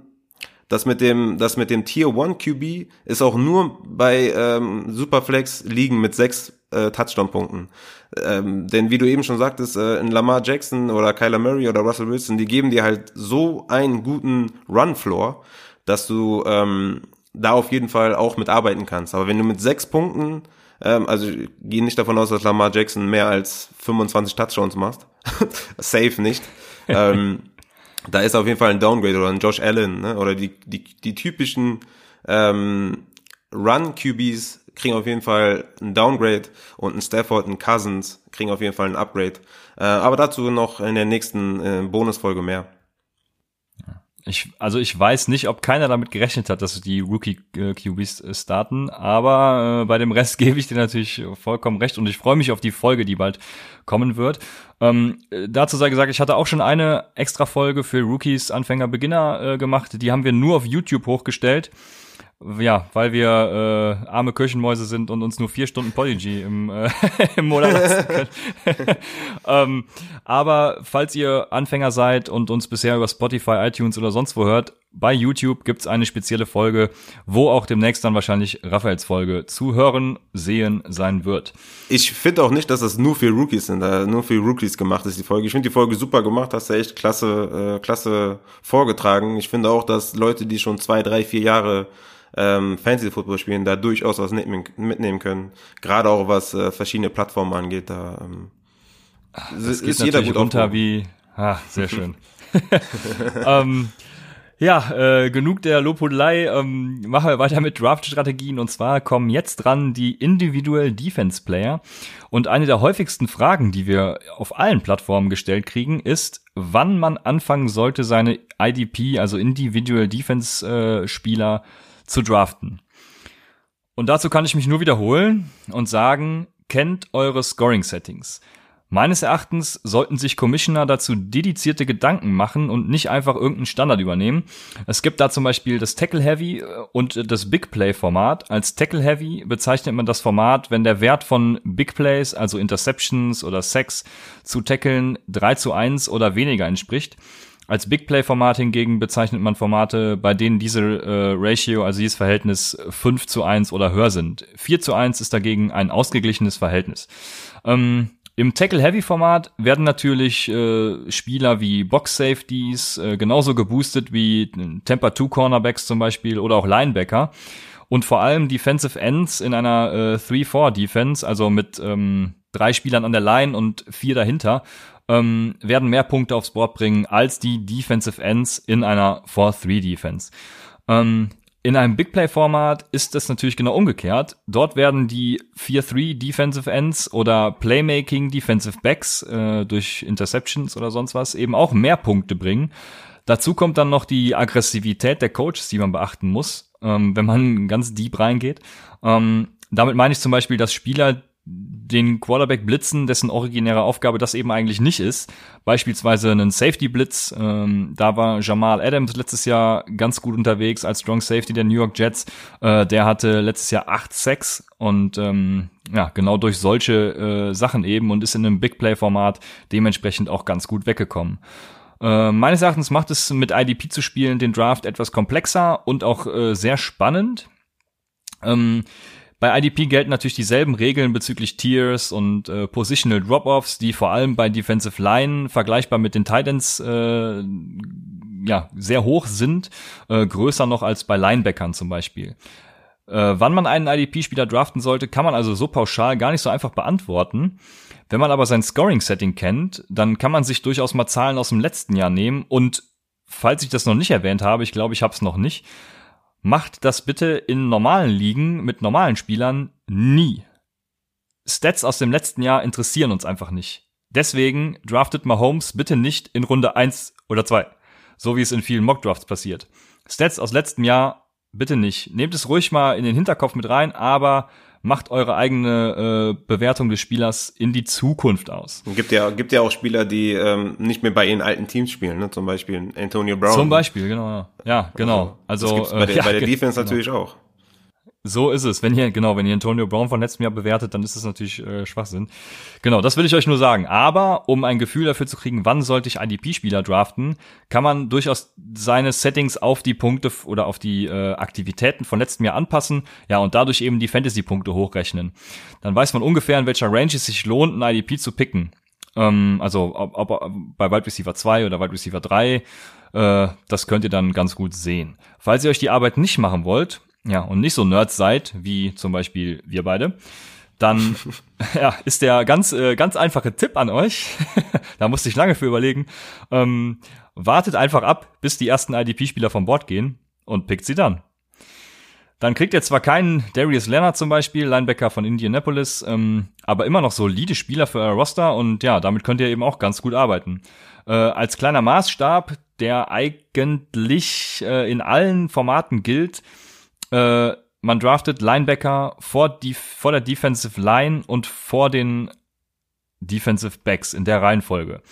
das mit dem, das mit dem Tier 1 QB ist auch nur bei ähm, Superflex liegen mit sechs äh, Touchdown-Punkten. Ähm, denn wie du eben schon sagtest, äh, in Lamar Jackson oder Kyler Murray oder Russell Wilson, die geben dir halt so einen guten Run-Floor, dass du ähm, da auf jeden Fall auch mitarbeiten kannst. Aber wenn du mit sechs Punkten, ähm, also gehe nicht davon aus, dass Lamar Jackson mehr als 25 Touchdowns machst. Safe nicht. ähm, da ist auf jeden Fall ein Downgrade oder ein Josh Allen ne? oder die, die, die typischen ähm, Run-QBs kriegen auf jeden Fall ein Downgrade und ein Stafford, ein Cousins kriegen auf jeden Fall ein Upgrade. Äh, aber dazu noch in der nächsten äh, Bonusfolge mehr. Ich, also ich weiß nicht, ob keiner damit gerechnet hat, dass die Rookie-QBs äh, starten, aber äh, bei dem Rest gebe ich dir natürlich vollkommen recht und ich freue mich auf die Folge, die bald kommen wird. Ähm, äh, dazu sei gesagt, ich hatte auch schon eine extra Folge für Rookies, Anfänger, Beginner äh, gemacht. Die haben wir nur auf YouTube hochgestellt ja, weil wir äh, arme Kirchenmäuse sind und uns nur vier Stunden Polygy im, äh, im Monat lassen können. ähm, aber falls ihr Anfänger seid und uns bisher über Spotify, iTunes oder sonst wo hört, bei YouTube gibt's eine spezielle Folge, wo auch demnächst dann wahrscheinlich Raphaels Folge zu hören, sehen sein wird. Ich finde auch nicht, dass das nur für Rookies sind, äh, nur für Rookies gemacht ist die Folge. Ich finde die Folge super gemacht, hast du echt klasse, äh, klasse vorgetragen. Ich finde auch, dass Leute, die schon zwei, drei, vier Jahre ähm, Fantasy Football spielen, da durchaus was mitnehmen können. Gerade auch was äh, verschiedene Plattformen angeht, da ähm, das ist jeder gut runter wie, ah, sehr schön. ähm, ja, äh, genug der Lobhudelei. Ähm, machen wir weiter mit Draft-Strategien. Und zwar kommen jetzt dran die Individual Defense Player. Und eine der häufigsten Fragen, die wir auf allen Plattformen gestellt kriegen, ist, wann man anfangen sollte, seine IDP, also Individual Defense äh, Spieler, zu draften. Und dazu kann ich mich nur wiederholen und sagen, kennt eure Scoring-Settings. Meines Erachtens sollten sich Commissioner dazu dedizierte Gedanken machen und nicht einfach irgendeinen Standard übernehmen. Es gibt da zum Beispiel das Tackle Heavy äh, und das Big Play Format. Als Tackle Heavy bezeichnet man das Format, wenn der Wert von Big Plays, also Interceptions oder Sacks zu Tackeln 3 zu 1 oder weniger entspricht. Als Big Play Format hingegen bezeichnet man Formate, bei denen diese äh, Ratio, also dieses Verhältnis 5 zu 1 oder höher sind. 4 zu 1 ist dagegen ein ausgeglichenes Verhältnis. Ähm, Im Tackle-Heavy-Format werden natürlich äh, Spieler wie Box-Safeties äh, genauso geboostet wie Temper 2 Cornerbacks zum Beispiel oder auch Linebacker. Und vor allem Defensive Ends in einer äh, 3-4-Defense, also mit ähm, drei Spielern an der Line und vier dahinter, ähm, werden mehr Punkte aufs Board bringen als die Defensive Ends in einer 4-3 Defense. Ähm, in einem Big Play Format ist es natürlich genau umgekehrt. Dort werden die 4-3 Defensive Ends oder Playmaking Defensive Backs äh, durch Interceptions oder sonst was eben auch mehr Punkte bringen. Dazu kommt dann noch die Aggressivität der Coaches, die man beachten muss, ähm, wenn man ganz deep reingeht. Ähm, damit meine ich zum Beispiel, dass Spieler, den Quarterback blitzen, dessen originäre Aufgabe das eben eigentlich nicht ist. Beispielsweise einen Safety Blitz. Ähm, da war Jamal Adams letztes Jahr ganz gut unterwegs als Strong Safety der New York Jets. Äh, der hatte letztes Jahr acht Sacks und ähm, ja genau durch solche äh, Sachen eben und ist in einem Big Play Format dementsprechend auch ganz gut weggekommen. Äh, meines Erachtens macht es mit IDP zu spielen den Draft etwas komplexer und auch äh, sehr spannend. Ähm, bei IDP gelten natürlich dieselben Regeln bezüglich Tiers und äh, Positional Drop-Offs, die vor allem bei Defensive Line vergleichbar mit den Titans äh, ja, sehr hoch sind, äh, größer noch als bei Linebackern zum Beispiel. Äh, wann man einen IDP-Spieler draften sollte, kann man also so pauschal gar nicht so einfach beantworten. Wenn man aber sein Scoring-Setting kennt, dann kann man sich durchaus mal Zahlen aus dem letzten Jahr nehmen und falls ich das noch nicht erwähnt habe, ich glaube, ich habe es noch nicht, Macht das bitte in normalen Ligen mit normalen Spielern nie. Stats aus dem letzten Jahr interessieren uns einfach nicht. Deswegen draftet Mahomes bitte nicht in Runde 1 oder 2, so wie es in vielen Mockdrafts passiert. Stats aus letztem Jahr bitte nicht. Nehmt es ruhig mal in den Hinterkopf mit rein, aber macht eure eigene äh, Bewertung des Spielers in die Zukunft aus. Gibt ja, gibt ja auch Spieler, die ähm, nicht mehr bei ihren alten Teams spielen, ne? zum Beispiel Antonio Brown. Zum Beispiel, genau. Ja, genau. Also, das gibt's bei, der, äh, bei der ja, Defense genau. natürlich auch. So ist es. Wenn ihr, genau, wenn ihr Antonio Brown von letztem Jahr bewertet, dann ist das natürlich äh, Schwachsinn. Genau, das will ich euch nur sagen. Aber um ein Gefühl dafür zu kriegen, wann sollte ich IDP-Spieler draften, kann man durchaus seine Settings auf die Punkte oder auf die äh, Aktivitäten von letztem Jahr anpassen, ja, und dadurch eben die Fantasy-Punkte hochrechnen. Dann weiß man ungefähr, in welcher Range es sich lohnt, ein IDP zu picken. Ähm, also ob, ob bei Wide Receiver 2 oder Wide Receiver 3, äh, das könnt ihr dann ganz gut sehen. Falls ihr euch die Arbeit nicht machen wollt, ja, und nicht so Nerds seid, wie zum Beispiel wir beide, dann ja, ist der ganz, äh, ganz einfache Tipp an euch, da musste ich lange für überlegen, ähm, wartet einfach ab, bis die ersten IDP-Spieler vom Bord gehen und pickt sie dann. Dann kriegt ihr zwar keinen Darius Leonard zum Beispiel, Linebacker von Indianapolis, ähm, aber immer noch solide Spieler für euer Roster und ja, damit könnt ihr eben auch ganz gut arbeiten. Äh, als kleiner Maßstab, der eigentlich äh, in allen Formaten gilt, äh, man draftet Linebacker vor, die, vor der Defensive Line und vor den Defensive Backs in der Reihenfolge.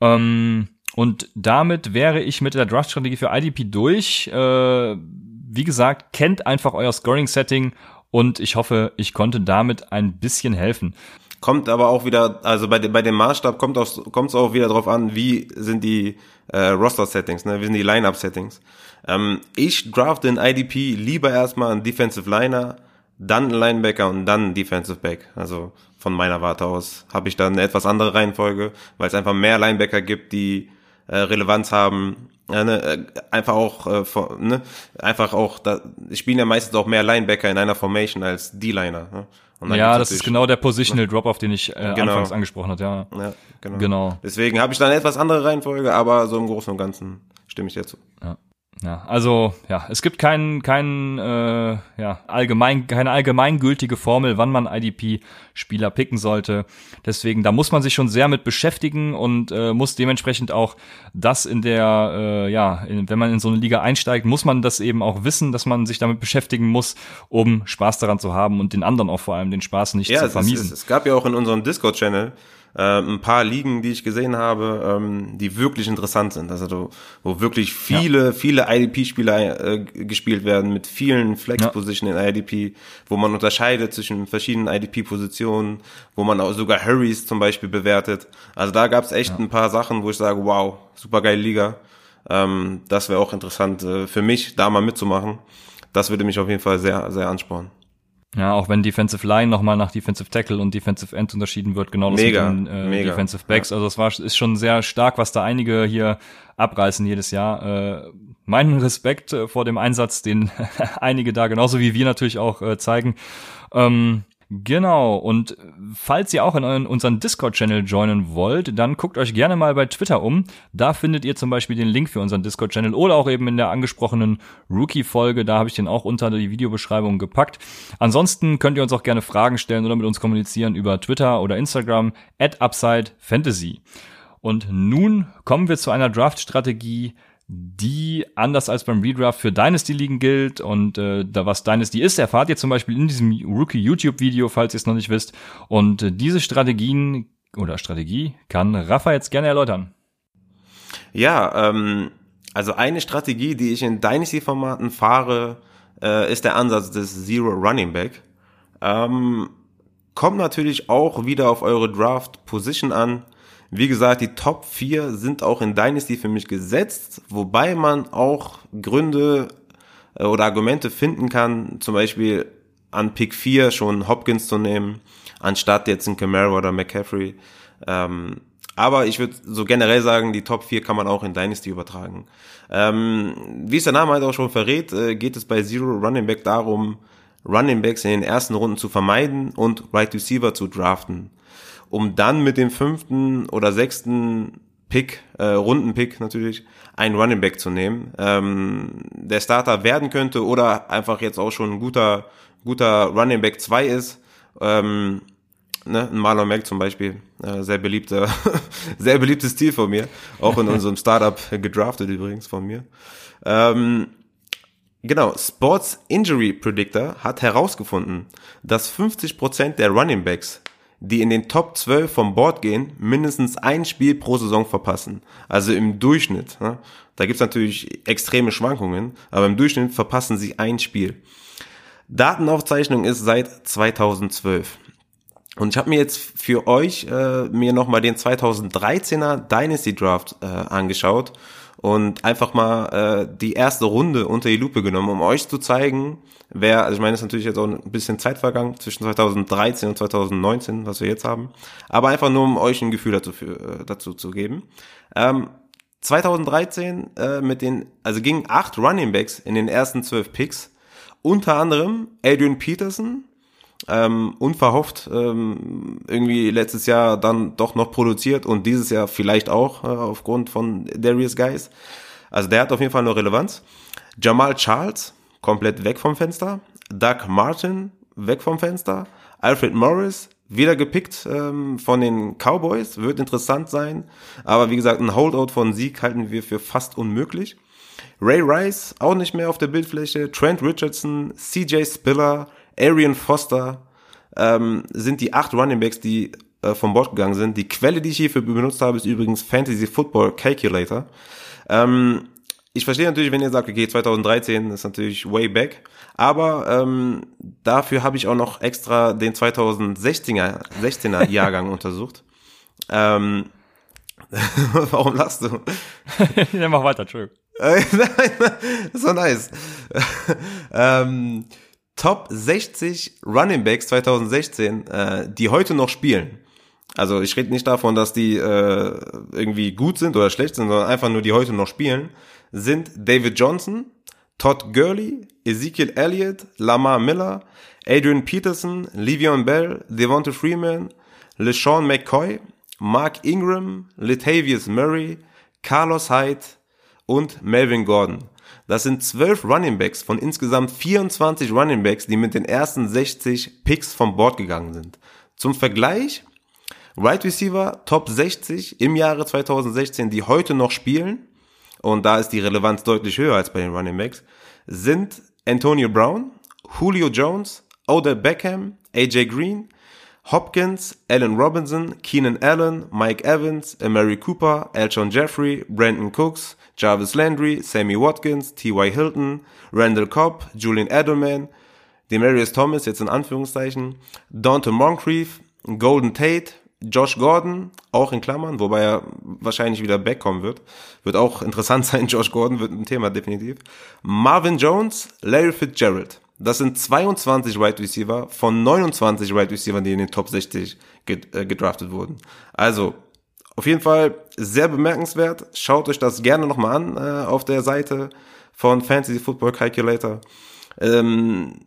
Ähm, und damit wäre ich mit der Draftstrategie für IDP durch. Äh, wie gesagt, kennt einfach euer Scoring-Setting und ich hoffe, ich konnte damit ein bisschen helfen. Kommt aber auch wieder, also bei, dem- bei dem Maßstab kommt es auch wieder drauf an, wie sind die äh, Roster-Settings, ne? wie sind die Line-Up-Settings. Ähm, ich drafte in IDP lieber erstmal einen Defensive Liner, dann einen Linebacker und dann einen Defensive Back. Also von meiner Warte aus habe ich dann eine etwas andere Reihenfolge, weil es einfach mehr Linebacker gibt, die äh, Relevanz haben. Ne, äh, einfach auch, äh, von, ne, einfach auch, da spielen ja meistens auch mehr Linebacker in einer Formation als D-Liner. Ne? Ja, das ist genau der Positional Drop, auf den ich äh, Genau. anfangs angesprochen hatte. Ja. Ja, genau. Genau. Deswegen habe ich dann eine etwas andere Reihenfolge, aber so im Großen und Ganzen stimme ich dir zu. Ja, also ja, es gibt keinen keinen äh, ja allgemein keine allgemeingültige Formel, wann man IDP-Spieler picken sollte. Deswegen da muss man sich schon sehr mit beschäftigen und äh, muss dementsprechend auch das in der äh, ja in, wenn man in so eine Liga einsteigt, muss man das eben auch wissen, dass man sich damit beschäftigen muss, um Spaß daran zu haben und den anderen auch vor allem den Spaß nicht Ja, zu es, vermiesen. es, es gab ja auch in unserem Discord-Channel äh, ein paar Ligen, die ich gesehen habe, ähm, die wirklich interessant sind. Also wo wirklich viele, viele IDP-Spieler äh, gespielt werden mit vielen Flex-Positionen in IDP, wo man unterscheidet zwischen verschiedenen IDP-Positionen, wo man auch sogar Hurries zum Beispiel bewertet. Also da gab es echt ein paar Sachen, wo ich sage, wow, super geile Liga. Ähm, das wäre auch interessant äh, für mich, da mal mitzumachen. Das würde mich auf jeden Fall sehr, sehr anspornen. Ja, auch wenn Defensive Line nochmal nach Defensive Tackle und Defensive End unterschieden wird, genau das Mega, mit den äh, mega, Defensive Backs. Also das war ist schon sehr stark, was da einige hier abreißen jedes Jahr. Äh, meinen Respekt äh, vor dem Einsatz, den einige da genauso wie wir natürlich auch äh, zeigen. Ähm, Genau, und falls ihr auch in euren, unseren Discord-Channel joinen wollt, dann guckt euch gerne mal bei Twitter um. Da findet ihr zum Beispiel den Link für unseren Discord-Channel oder auch eben in der angesprochenen Rookie-Folge, da habe ich den auch unter die Videobeschreibung gepackt. Ansonsten könnt ihr uns auch gerne Fragen stellen oder mit uns kommunizieren über Twitter oder Instagram at Upside Fantasy. Und nun kommen wir zu einer Draft-Strategie, die anders als beim Redraft für Dynasty-Ligen gilt. Und äh, da was Dynasty ist, erfahrt ihr zum Beispiel in diesem Rookie-YouTube-Video, falls ihr es noch nicht wisst. Und äh, diese Strategien oder Strategie kann Rafa jetzt gerne erläutern. Ja, ähm, also eine Strategie, die ich in Dynasty-Formaten fahre, äh, ist der Ansatz des Zero Running Back. Ähm, kommt natürlich auch wieder auf eure Draft-Position an. Wie gesagt, die Top 4 sind auch in Dynasty für mich gesetzt, wobei man auch Gründe äh, oder Argumente finden kann, zum Beispiel an Pick 4 schon Hopkins zu nehmen, anstatt jetzt ein Camaro oder McCaffrey. Ähm, aber ich würde so generell sagen, die Top 4 kann man auch in Dynasty übertragen. Ähm, wie es der Name halt auch schon verrät, äh, geht es bei Zero Running Back darum, Running Backs in den ersten Runden zu vermeiden und Right Receiver zu draften, um dann mit dem fünften oder sechsten Pick, äh, Rundenpick natürlich, einen Running Back zu nehmen, ähm, der Starter werden könnte oder einfach jetzt auch schon ein guter, guter Running Back 2 ist, ähm, ne, ein Marlon Mack zum Beispiel, äh, sehr beliebter, sehr beliebtes Stil von mir, auch in unserem Startup gedraftet übrigens von mir. Ähm, genau, Sports Injury Predictor hat herausgefunden, dass 50% der Running Backs die in den Top 12 vom Board gehen, mindestens ein Spiel pro Saison verpassen. Also im Durchschnitt. Ne? Da gibt's natürlich extreme Schwankungen, aber im Durchschnitt verpassen sie ein Spiel. Datenaufzeichnung ist seit 2012. Und ich habe mir jetzt für euch äh, mir nochmal den 2013er Dynasty Draft äh, angeschaut und einfach mal äh, die erste Runde unter die Lupe genommen, um euch zu zeigen, wer, also ich meine, es ist natürlich jetzt auch ein bisschen Zeit vergangen zwischen 2013 und 2019, was wir jetzt haben, aber einfach nur, um euch ein Gefühl dazu, für, äh, dazu zu geben. Ähm, 2013 äh, mit den, also gingen acht Running Backs in den ersten zwölf Picks, unter anderem Adrian Peterson, ähm, unverhofft ähm, irgendwie letztes Jahr dann doch noch produziert und dieses Jahr vielleicht auch äh, aufgrund von Darius Guys. Also der hat auf jeden Fall noch Relevanz. Jamal Charles, komplett weg vom Fenster. Doug Martin, weg vom Fenster. Alfred Morris, wieder gepickt ähm, von den Cowboys, wird interessant sein. Aber wie gesagt, ein Holdout von Sieg halten wir für fast unmöglich. Ray Rice, auch nicht mehr auf der Bildfläche. Trent Richardson, CJ Spiller, Arian Foster ähm, sind die acht Running Backs, die äh, vom Bord gegangen sind. Die Quelle, die ich hierfür benutzt habe, ist übrigens Fantasy Football Calculator. Ähm, ich verstehe natürlich, wenn ihr sagt, okay, 2013 ist natürlich way back, aber ähm, dafür habe ich auch noch extra den 2016er 16er Jahrgang untersucht. Ähm, warum lachst du? ja, mach weiter, Entschuldigung. so nice. ähm, Top 60 Running Backs 2016, äh, die heute noch spielen. Also ich rede nicht davon, dass die äh, irgendwie gut sind oder schlecht sind, sondern einfach nur die heute noch spielen, sind David Johnson, Todd Gurley, Ezekiel Elliott, Lamar Miller, Adrian Peterson, Le'Veon Bell, Devonta Freeman, LeSean McCoy, Mark Ingram, Latavius Murray, Carlos Hyde und Melvin Gordon. Das sind zwölf Running Backs von insgesamt 24 Running Backs, die mit den ersten 60 Picks vom Board gegangen sind. Zum Vergleich, Right Receiver Top 60 im Jahre 2016, die heute noch spielen, und da ist die Relevanz deutlich höher als bei den Running Backs, sind Antonio Brown, Julio Jones, Odell Beckham, AJ Green, Hopkins, Allen Robinson, Keenan Allen, Mike Evans, Mary Cooper, Elton Jeffrey, Brandon Cooks, Jarvis Landry, Sammy Watkins, T.Y. Hilton, Randall Cobb, Julian Edelman, Demarius Thomas, jetzt in Anführungszeichen, Dante Moncrief, Golden Tate, Josh Gordon, auch in Klammern, wobei er wahrscheinlich wieder backkommen wird. Wird auch interessant sein, Josh Gordon wird ein Thema definitiv. Marvin Jones, Larry Fitzgerald. Das sind 22 Wide Receiver von 29 Wide Receiver, die in den Top 60 äh, gedraftet wurden. Also, auf jeden Fall sehr bemerkenswert. Schaut euch das gerne nochmal an äh, auf der Seite von Fantasy Football Calculator. Ähm,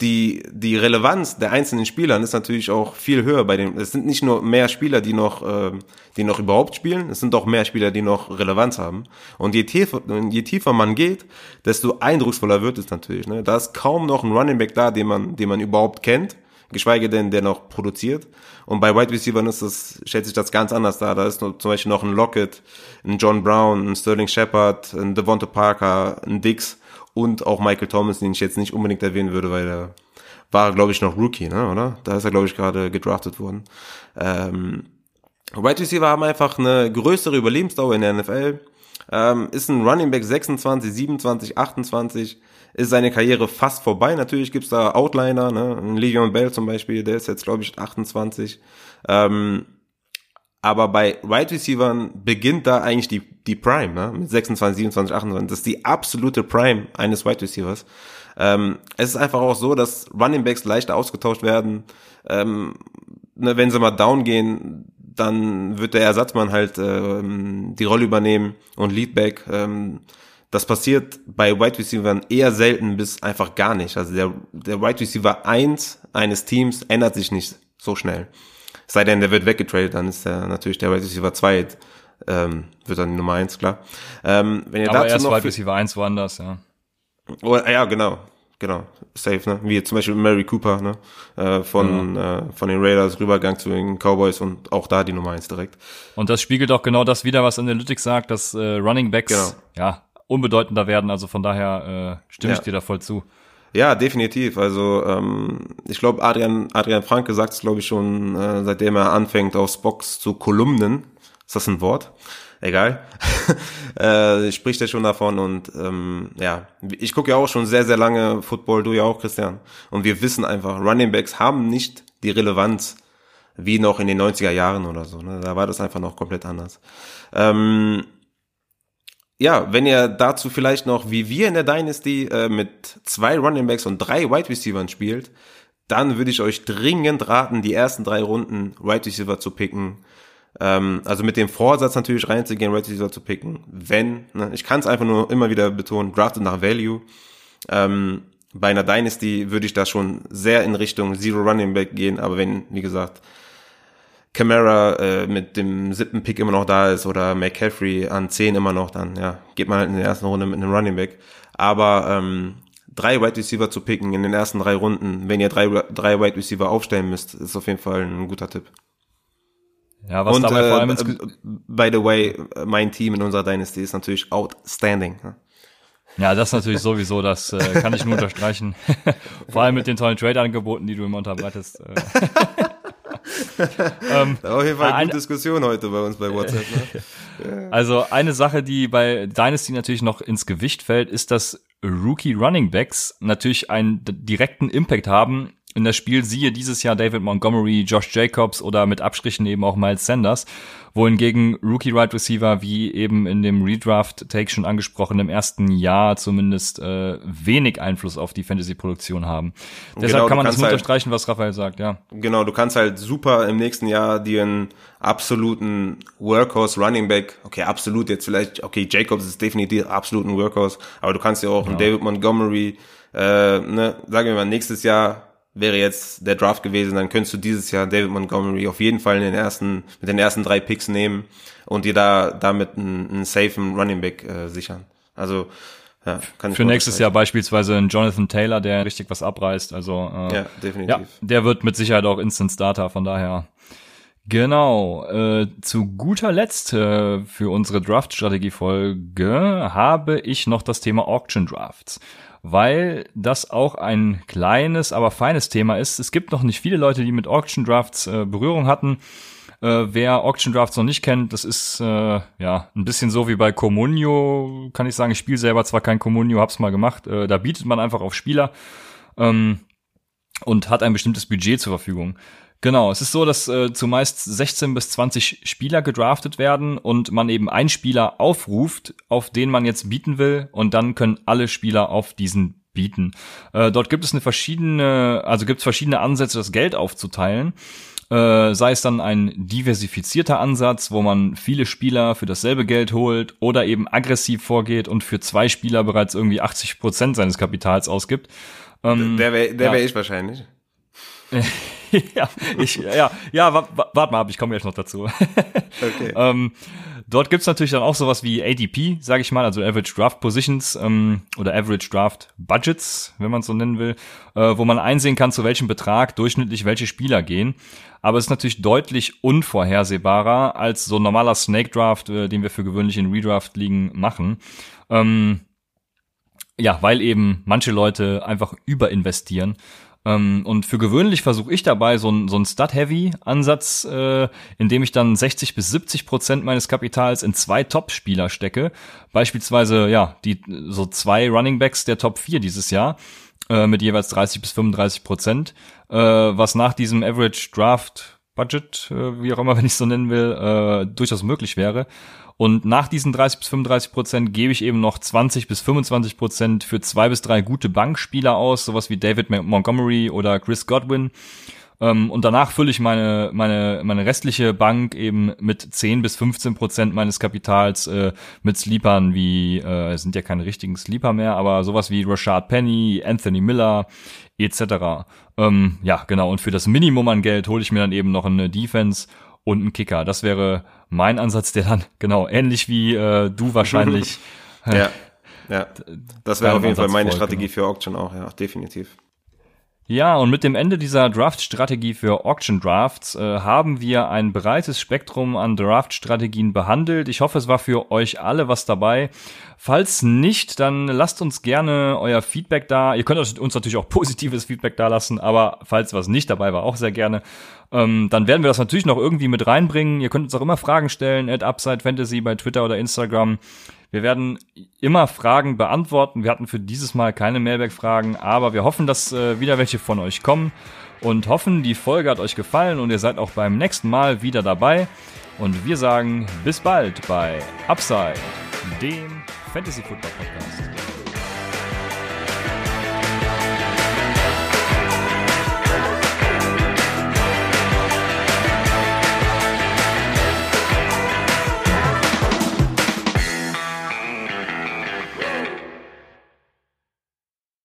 die, die Relevanz der einzelnen Spielern ist natürlich auch viel höher bei den, es sind nicht nur mehr Spieler, die noch, äh, die noch überhaupt spielen, es sind auch mehr Spieler, die noch Relevanz haben. Und je tiefer, je tiefer man geht, desto eindrucksvoller wird es natürlich, ne? Da ist kaum noch ein Running Back da, den man, den man überhaupt kennt geschweige denn der noch produziert. Und bei Wide Receivers ist das, stellt sich das ganz anders dar. Da ist zum Beispiel noch ein Lockett, ein John Brown, ein Sterling Shepard, ein Devonta Parker, ein Dix und auch Michael Thomas, den ich jetzt nicht unbedingt erwähnen würde, weil der war, glaube ich, noch Rookie, ne, oder? Da ist er, glaube ich, gerade gedraftet worden. Ähm, Wide Receiver haben einfach eine größere Überlebensdauer in der NFL. Ähm, ist ein Running Back 26, 27, 28 ist seine Karriere fast vorbei. Natürlich gibt's da Outliner, ne? Le'Veon Bell zum Beispiel, der ist jetzt, glaube ich, 28. Ähm, aber bei Wide Receivern beginnt da eigentlich die, die Prime, ne? mit 26, 27, 28. Das ist die absolute Prime eines Wide Receivers. Ähm, es ist einfach auch so, dass Running Backs leichter ausgetauscht werden. Ähm, ne, wenn sie mal down gehen, dann wird der Ersatzmann halt ähm, die Rolle übernehmen und Leadback. Ähm, das passiert bei Wide Receivers eher selten bis einfach gar nicht. Also der, der Wide Receiver 1 eines Teams ändert sich nicht so schnell. Sei denn, der wird weggetradet, dann ist der natürlich der Wide Receiver 2 ähm, wird dann die Nummer 1, klar. Ähm, wenn ihr Aber dazu erst noch Wide Receiver 1 woanders, ja. Oh, ja, genau. Genau, safe, ne? Wie zum Beispiel Mary Cooper, ne? Äh, von, ja. äh, von den Raiders Rübergang zu den Cowboys und auch da die Nummer eins direkt. Und das spiegelt auch genau das wieder, was Analytics sagt, dass äh, Running Backs genau. ja unbedeutender werden. Also von daher äh, stimme ja. ich dir da voll zu. Ja, definitiv. Also ähm, ich glaube, Adrian, Adrian Franke sagt es, glaube ich, schon, äh, seitdem er anfängt, aus Box zu Kolumnen. Ist das ein Wort? egal. äh, spricht er schon davon und ähm, ja, ich gucke ja auch schon sehr, sehr lange Football, du ja auch, Christian. Und wir wissen einfach, Running Backs haben nicht die Relevanz wie noch in den 90er Jahren oder so. Ne? Da war das einfach noch komplett anders. Ähm, ja, wenn ihr dazu vielleicht noch, wie wir in der Dynasty, äh, mit zwei Running Backs und drei Wide Receivers spielt, dann würde ich euch dringend raten, die ersten drei Runden Wide Receiver zu picken ähm, also mit dem Vorsatz natürlich reinzugehen, Red Receiver zu picken, wenn, ne, ich kann es einfach nur immer wieder betonen, drafted nach Value. Ähm, bei einer Dynasty würde ich da schon sehr in Richtung Zero Running Back gehen, aber wenn, wie gesagt, Camara äh, mit dem siebten Pick immer noch da ist oder McCaffrey an zehn immer noch, dann ja, geht man halt in der ersten Runde mit einem Running Back. Aber ähm, drei Wide Receiver zu picken in den ersten drei Runden, wenn ihr drei, drei Wide Receiver aufstellen müsst, ist auf jeden Fall ein guter Tipp. Ja, was Und, dabei äh, vor allem ins by the way, mein Team in unserer Dynasty ist natürlich outstanding. Ja, das ist natürlich sowieso, das äh, kann ich nur unterstreichen. vor allem mit den tollen Trade-Angeboten, die du immer unterbreitest. Äh. ähm, Auf jeden Fall eine gute Diskussion heute bei uns bei WhatsApp. Ne? Also eine Sache, die bei Dynasty natürlich noch ins Gewicht fällt, ist, dass Rookie Running Backs natürlich einen direkten Impact haben in das Spiel. Siehe dieses Jahr David Montgomery, Josh Jacobs oder mit Abstrichen eben auch Miles Sanders wohingegen Rookie Right Receiver, wie eben in dem Redraft-Take schon angesprochen, im ersten Jahr zumindest äh, wenig Einfluss auf die Fantasy-Produktion haben. Deshalb genau, kann man das halt, unterstreichen, was Raphael sagt, ja. Genau, du kannst halt super im nächsten Jahr dir einen absoluten Workhorse Running Back, okay, absolut jetzt vielleicht, okay, Jacobs ist definitiv absolut ein Workhorse, aber du kannst ja auch genau. einen David Montgomery, äh, ne, sagen wir mal, nächstes Jahr wäre jetzt der Draft gewesen, dann könntest du dieses Jahr David Montgomery auf jeden Fall in den ersten, mit den ersten drei Picks nehmen und dir da damit einen, einen safen Running Back äh, sichern. Also ja, kann ich Für nächstes Jahr beispielsweise ein Jonathan Taylor, der richtig was abreißt. Also äh, ja, definitiv. Ja, der wird mit Sicherheit auch Instant Starter, von daher. Genau. Äh, zu guter Letzt äh, für unsere Draft-Strategie-Folge habe ich noch das Thema Auction Drafts weil das auch ein kleines, aber feines Thema ist. Es gibt noch nicht viele Leute, die mit Auction Drafts äh, Berührung hatten. Äh, wer Auction Drafts noch nicht kennt, das ist äh, ja ein bisschen so wie bei Comunio, kann ich sagen. Ich spiele selber zwar kein Comunio, hab's mal gemacht. Äh, da bietet man einfach auf Spieler ähm, und hat ein bestimmtes Budget zur Verfügung. Genau, es ist so, dass äh, zumeist 16 bis 20 Spieler gedraftet werden und man eben einen Spieler aufruft, auf den man jetzt bieten will und dann können alle Spieler auf diesen bieten. Äh, dort gibt es eine verschiedene, also gibt es verschiedene Ansätze, das Geld aufzuteilen. Äh, sei es dann ein diversifizierter Ansatz, wo man viele Spieler für dasselbe Geld holt oder eben aggressiv vorgeht und für zwei Spieler bereits irgendwie 80 Prozent seines Kapitals ausgibt. Ähm, der wäre der wär ja. ich wahrscheinlich. ja, ich, ja, ja, warte mal ab, ich komme jetzt noch dazu. okay. ähm, dort gibt's natürlich dann auch sowas wie ADP, sage ich mal, also Average Draft Positions ähm, oder Average Draft Budgets, wenn man es so nennen will, äh, wo man einsehen kann, zu welchem Betrag durchschnittlich welche Spieler gehen. Aber es ist natürlich deutlich unvorhersehbarer als so ein normaler Snake Draft, äh, den wir für gewöhnlich in Redraft ligen machen. Ähm, ja, weil eben manche Leute einfach überinvestieren ähm, und für gewöhnlich versuche ich dabei so ein, so ein Stud-Heavy-Ansatz, äh, in dem ich dann 60 bis 70 Prozent meines Kapitals in zwei Top-Spieler stecke. Beispielsweise, ja, die so zwei Running Backs der Top 4 dieses Jahr äh, mit jeweils 30 bis 35 Prozent, äh, was nach diesem Average Draft Budget, äh, wie auch immer, wenn ich so nennen will, äh, durchaus möglich wäre. Und nach diesen 30 bis 35 Prozent gebe ich eben noch 20 bis 25 Prozent für zwei bis drei gute Bankspieler aus, sowas wie David Montgomery oder Chris Godwin. Ähm, und danach fülle ich meine, meine, meine restliche Bank eben mit 10 bis 15 Prozent meines Kapitals äh, mit Sleepern wie, äh, sind ja keine richtigen Sleeper mehr, aber sowas wie Rashad Penny, Anthony Miller etc. Ähm, ja, genau. Und für das Minimum an Geld hole ich mir dann eben noch eine Defense und einen Kicker. Das wäre mein Ansatz, der dann genau ähnlich wie äh, du wahrscheinlich ja. Ja, das wäre auf jeden Fall meine Strategie für Auction auch, ja, definitiv. Ja, und mit dem Ende dieser Draft-Strategie für Auction Drafts äh, haben wir ein breites Spektrum an Draft-Strategien behandelt. Ich hoffe, es war für euch alle was dabei. Falls nicht, dann lasst uns gerne euer Feedback da. Ihr könnt uns natürlich auch positives Feedback da lassen, aber falls was nicht dabei war, auch sehr gerne. Ähm, dann werden wir das natürlich noch irgendwie mit reinbringen. Ihr könnt uns auch immer Fragen stellen, at Upside Fantasy bei Twitter oder Instagram. Wir werden immer Fragen beantworten. Wir hatten für dieses Mal keine Mailback-Fragen, aber wir hoffen, dass äh, wieder welche von euch kommen und hoffen, die Folge hat euch gefallen und ihr seid auch beim nächsten Mal wieder dabei. Und wir sagen bis bald bei Upside, dem Fantasy Football Podcast.